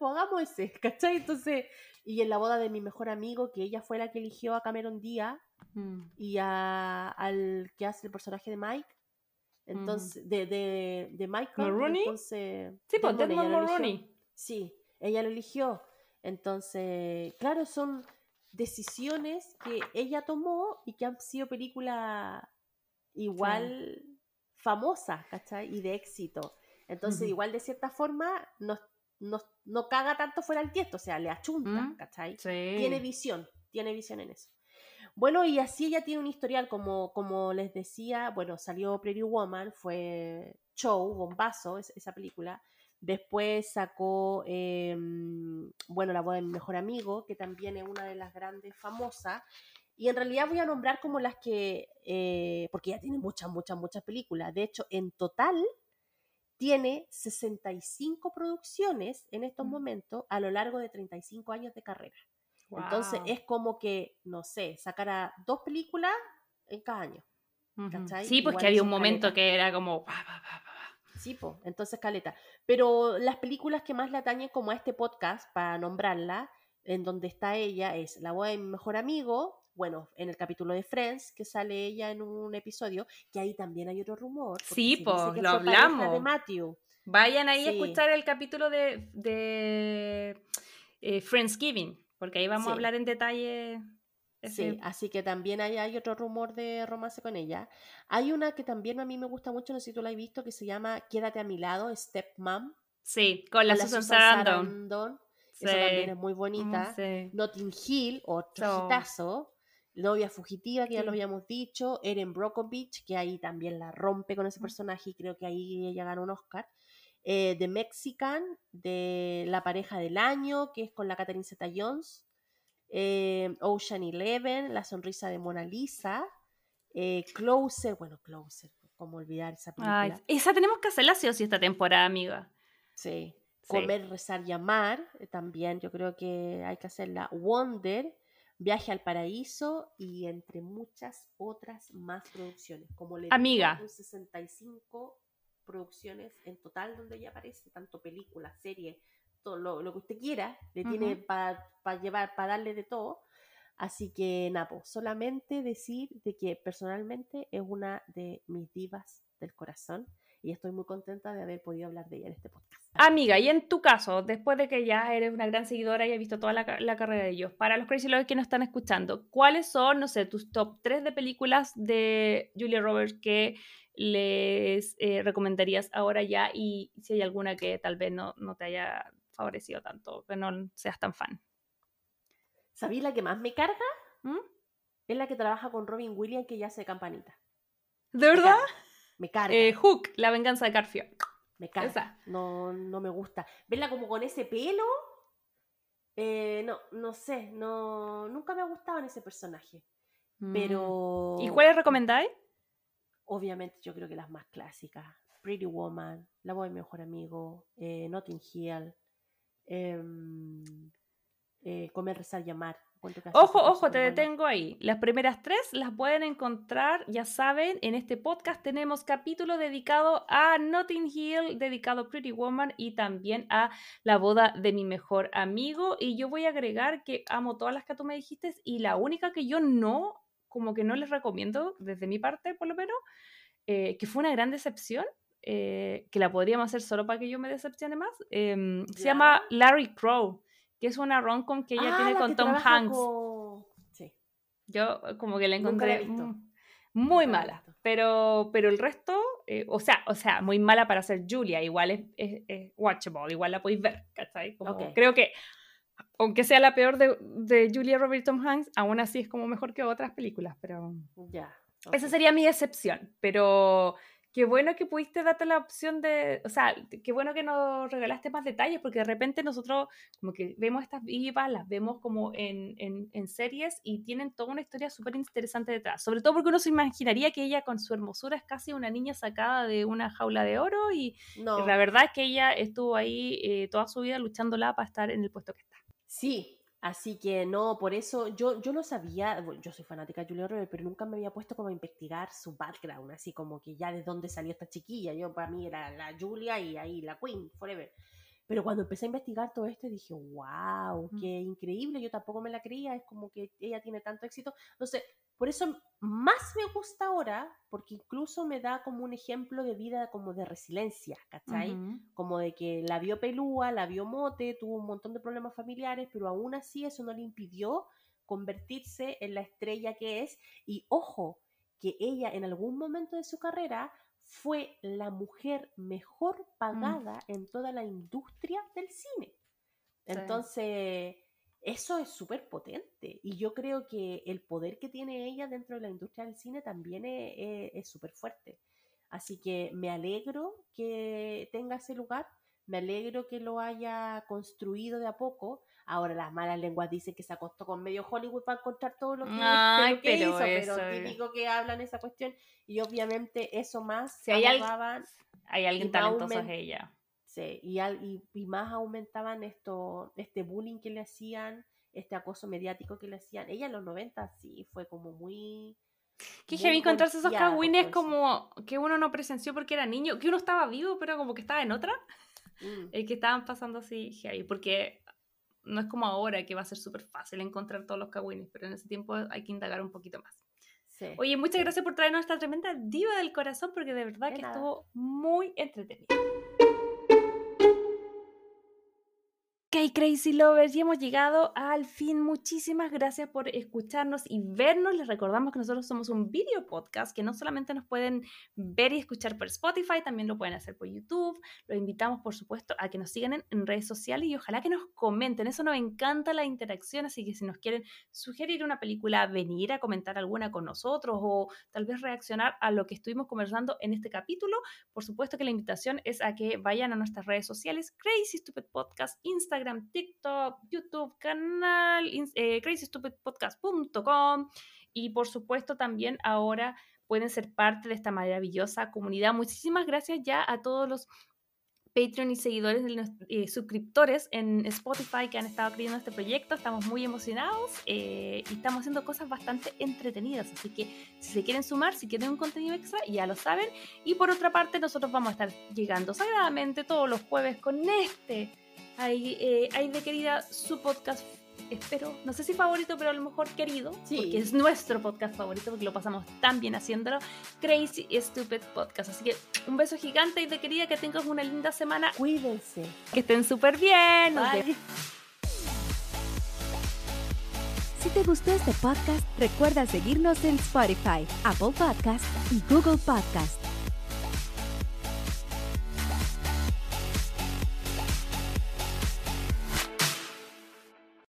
sí, hagamos ese, ¿cachai? Entonces, y en la boda de mi mejor amigo, que ella fue la que eligió a Cameron Díaz Mm. y a- al que hace el personaje de Mike, Entonces, de, de, de Michael. Entonces, Sí, pues Desmond. Mulroney. Sí, ella lo eligió. Entonces, claro, son decisiones que ella tomó y que han sido películas igual famosas, ¿cachai? Y de éxito. Entonces, igual de cierta forma, no, no, no caga tanto fuera el tiesto, o sea, le achunta, Mm, ¿cachai? Sí. Tiene visión, tiene visión en eso. Bueno, y así ella tiene un historial, como, como les decía, bueno, salió Pretty Woman, fue show, bombazo, es- esa película. Después sacó, eh, bueno, La boda de mi mejor amigo, que también es una de las grandes famosas. Y en realidad voy a nombrar como las que, eh, porque ella tiene muchas, muchas, muchas películas. De hecho, en total tiene 65 producciones en estos Mm. momentos a lo largo de 35 años de carrera. Entonces es como que, no sé, sacara dos películas en cada año. Ujú. ¿cachai? Sí, pues Igual que había un momento que era como. Sí, po, entonces caleta. Pero las películas que más le atañen como a este podcast, para nombrarla, en donde está ella, es La boda de mi mejor amigo, bueno, en el capítulo de Friends, que sale ella en un episodio, que ahí también hay otro rumor. Sí, que lo hablamos. de Matthew. Vayan ahí a escuchar el capítulo de, de eh, Friendsgiving, porque ahí vamos a hablar en detalle. Sí, así que también hay, hay otro rumor de romance con ella. Hay una que también a mí me gusta mucho, no sé si tú la has visto, que se llama Quédate a mi lado, Stepmom. sí, con la con Susan Susan Sarandon. Sarandon. Sí. Esa también es muy bonita. Mm, sí. Notting Hill, otro So. hitazo. Novia fugitiva, que ya Sí. lo habíamos dicho. Erin Brockovich, que ahí también la rompe con ese personaje y creo que ahí ella ganó un Oscar. Eh, The Mexican, de La pareja del año, que es con la Catherine Zeta-Jones. Eh, Ocean Eleven, La sonrisa de Mona Lisa. Eh, Closer, bueno, Closer, cómo olvidar esa película. Ay, esa tenemos que hacerla sí o sí esta temporada, amiga. Sí. Sí. Comer, rezar y amar, también yo creo que hay que hacerla. Wonder, Viaje al Paraíso y entre muchas otras más producciones. Como le digo, Amiga. son 65 producciones en total donde ella aparece, tanto películas, series, todo lo, lo que usted quiera, le tiene para llevar, para darle de todo. Así que, Napo, solamente decir de que personalmente es una de mis divas del corazón y estoy muy contenta de haber podido hablar de ella en este podcast. Amiga, y en tu caso, después de que ya eres una gran seguidora y has visto toda la, ca- la carrera de ellos, para los Crazy Lovers que nos están escuchando, ¿cuáles son, no sé, tus top 3 de películas de Julia Roberts que les eh, recomendarías ahora ya? Y si hay alguna que tal vez no, no te haya favorecido tanto, que no seas tan fan. ¿Sabéis la que más me carga? ¿Mm? Es la que trabaja con Robin Williams que ya hace campanita. ¿De Me verdad? carga, Me carga. Eh, Hook, La venganza de Garfield. Me carga. esa. No, no me gusta. Verla como con ese pelo. eh, no, no sé. No, nunca me ha gustado en ese personaje. Pero. Mm. ¿Y cuáles recomendáis? Obviamente, yo creo que las más clásicas. Pretty Woman, La voz de mejor amigo, eh, Notting Hill, em, eh, Comer, rezar y Ojo, ojo, te detengo ahí. Las primeras tres las pueden encontrar, ya saben, en este podcast tenemos capítulo dedicado a Notting Hill, dedicado a Pretty Woman y también a la boda de mi mejor amigo. Y yo voy a agregar que amo todas las que tú me dijiste y la única que yo no, como que no les recomiendo, desde mi parte por lo menos, eh, que fue una gran decepción, eh, que la podríamos hacer solo para que yo me decepcione más, em, se llama Larry Crow, que es una rom-com que ella Ah, tiene con Tom Hanks. con- Sí. Yo eh, como que la encontré muy Nunca la he mala, pero, pero el resto, eh, o sea, o sea, muy mala para ser Julia, igual es, es- es watchable, igual la podéis ver, ¿cachai? Como. Creo que, aunque sea la peor de, de Julia Robert Tom Hanks, aún así es como mejor que otras películas, pero Ya. esa sería mi excepción, pero qué bueno que pudiste darte la opción de, o sea, qué bueno que nos regalaste más detalles, porque de repente nosotros como que vemos estas vivas, las vemos como en, en, en series y tienen toda una historia súper interesante detrás, sobre todo porque uno se imaginaría que ella con su hermosura es casi una niña sacada de una jaula de oro y, y No. la verdad es que ella estuvo ahí eh, toda su vida luchándola para estar en el puesto que está. Sí, así que no, por eso yo, yo no sabía, yo soy fanática de Julia Roberts, pero nunca me había puesto como a investigar su background, así como que ya de dónde salió esta chiquilla. Yo para mí era la Julia y ahí la Queen, forever. Pero cuando empecé a investigar todo esto dije, wow, Mm. qué increíble, yo tampoco me la creía, es como que ella tiene tanto éxito. Entonces, por eso más me gusta ahora, porque incluso me da como un ejemplo de vida como de resiliencia, ¿cachai? Como de que la vio pelúa, la vio mote, tuvo un montón de problemas familiares, pero aún así eso no le impidió convertirse en la estrella que es. Y ojo, que ella en algún momento de su carrera fue la mujer mejor pagada en toda la industria del cine. Sí. Entonces, eso es súper potente. Y yo creo que el poder que tiene ella dentro de la industria del cine también es súper fuerte. Así que me alegro que tenga ese lugar, me alegro que lo haya construido de a poco. Ahora las malas lenguas dicen que se acostó con medio Hollywood para encontrar todo lo que, Ay, lo que pero hizo, pero eso es- típico que hablan esa cuestión. Y obviamente eso más Si hay al- Hay alguien talentoso es ella. Sí, y, al- y, y más aumentaban esto, este bullying que le hacían, este acoso mediático que le hacían. Ella en los 90 sí fue como muy... Que heavy encontrarse esos cagüines como que uno no presenció porque era niño, que uno estaba vivo, pero como que estaba en otra. Mm, El que estaban pasando así heavy, porque no es como ahora que va a ser súper fácil encontrar todos los cagüines, pero en ese tiempo hay que indagar un poquito más. sí. Oye, muchas gracias por traernos esta tremenda diva del corazón, porque de verdad De que nada. estuvo muy entretenida. Ok, Crazy Lovers, y hemos llegado al fin. Muchísimas gracias por escucharnos y vernos. Les recordamos que nosotros somos un video podcast que no solamente nos pueden ver y escuchar por Spotify, también lo pueden hacer por YouTube. Los invitamos, por supuesto, a que nos sigan en, en redes sociales y ojalá que nos comenten. Eso nos encanta la interacción, así que si nos quieren sugerir una película, venir a comentar alguna con nosotros o tal vez reaccionar a lo que estuvimos conversando en este capítulo, por supuesto que la invitación es a que vayan a nuestras redes sociales, Crazy Stupid Podcast, Instagram, TikTok, YouTube, canal, eh, crazystupidpodcast.com y por supuesto también ahora pueden ser parte de esta maravillosa comunidad. Muchísimas gracias ya a todos los Patreon y seguidores, eh, suscriptores en Spotify que han estado creyendo este proyecto. Estamos muy emocionados eh, y estamos haciendo cosas bastante entretenidas. Así que si se quieren sumar, si quieren un contenido extra, ya lo saben. Y por otra parte, nosotros vamos a estar llegando sagradamente todos los jueves con este. Ay, eh, Ay de querida, su podcast. Espero, no sé si favorito, pero a lo mejor querido, Sí. porque es nuestro podcast favorito, porque lo pasamos tan bien haciéndolo. Crazy Stupid Podcast. Así que un beso gigante y de querida que tengas una linda semana. Cuídense. Que estén súper bien. Bye. Si te gustó este podcast, recuerda seguirnos en Spotify, Apple Podcast y Google Podcast.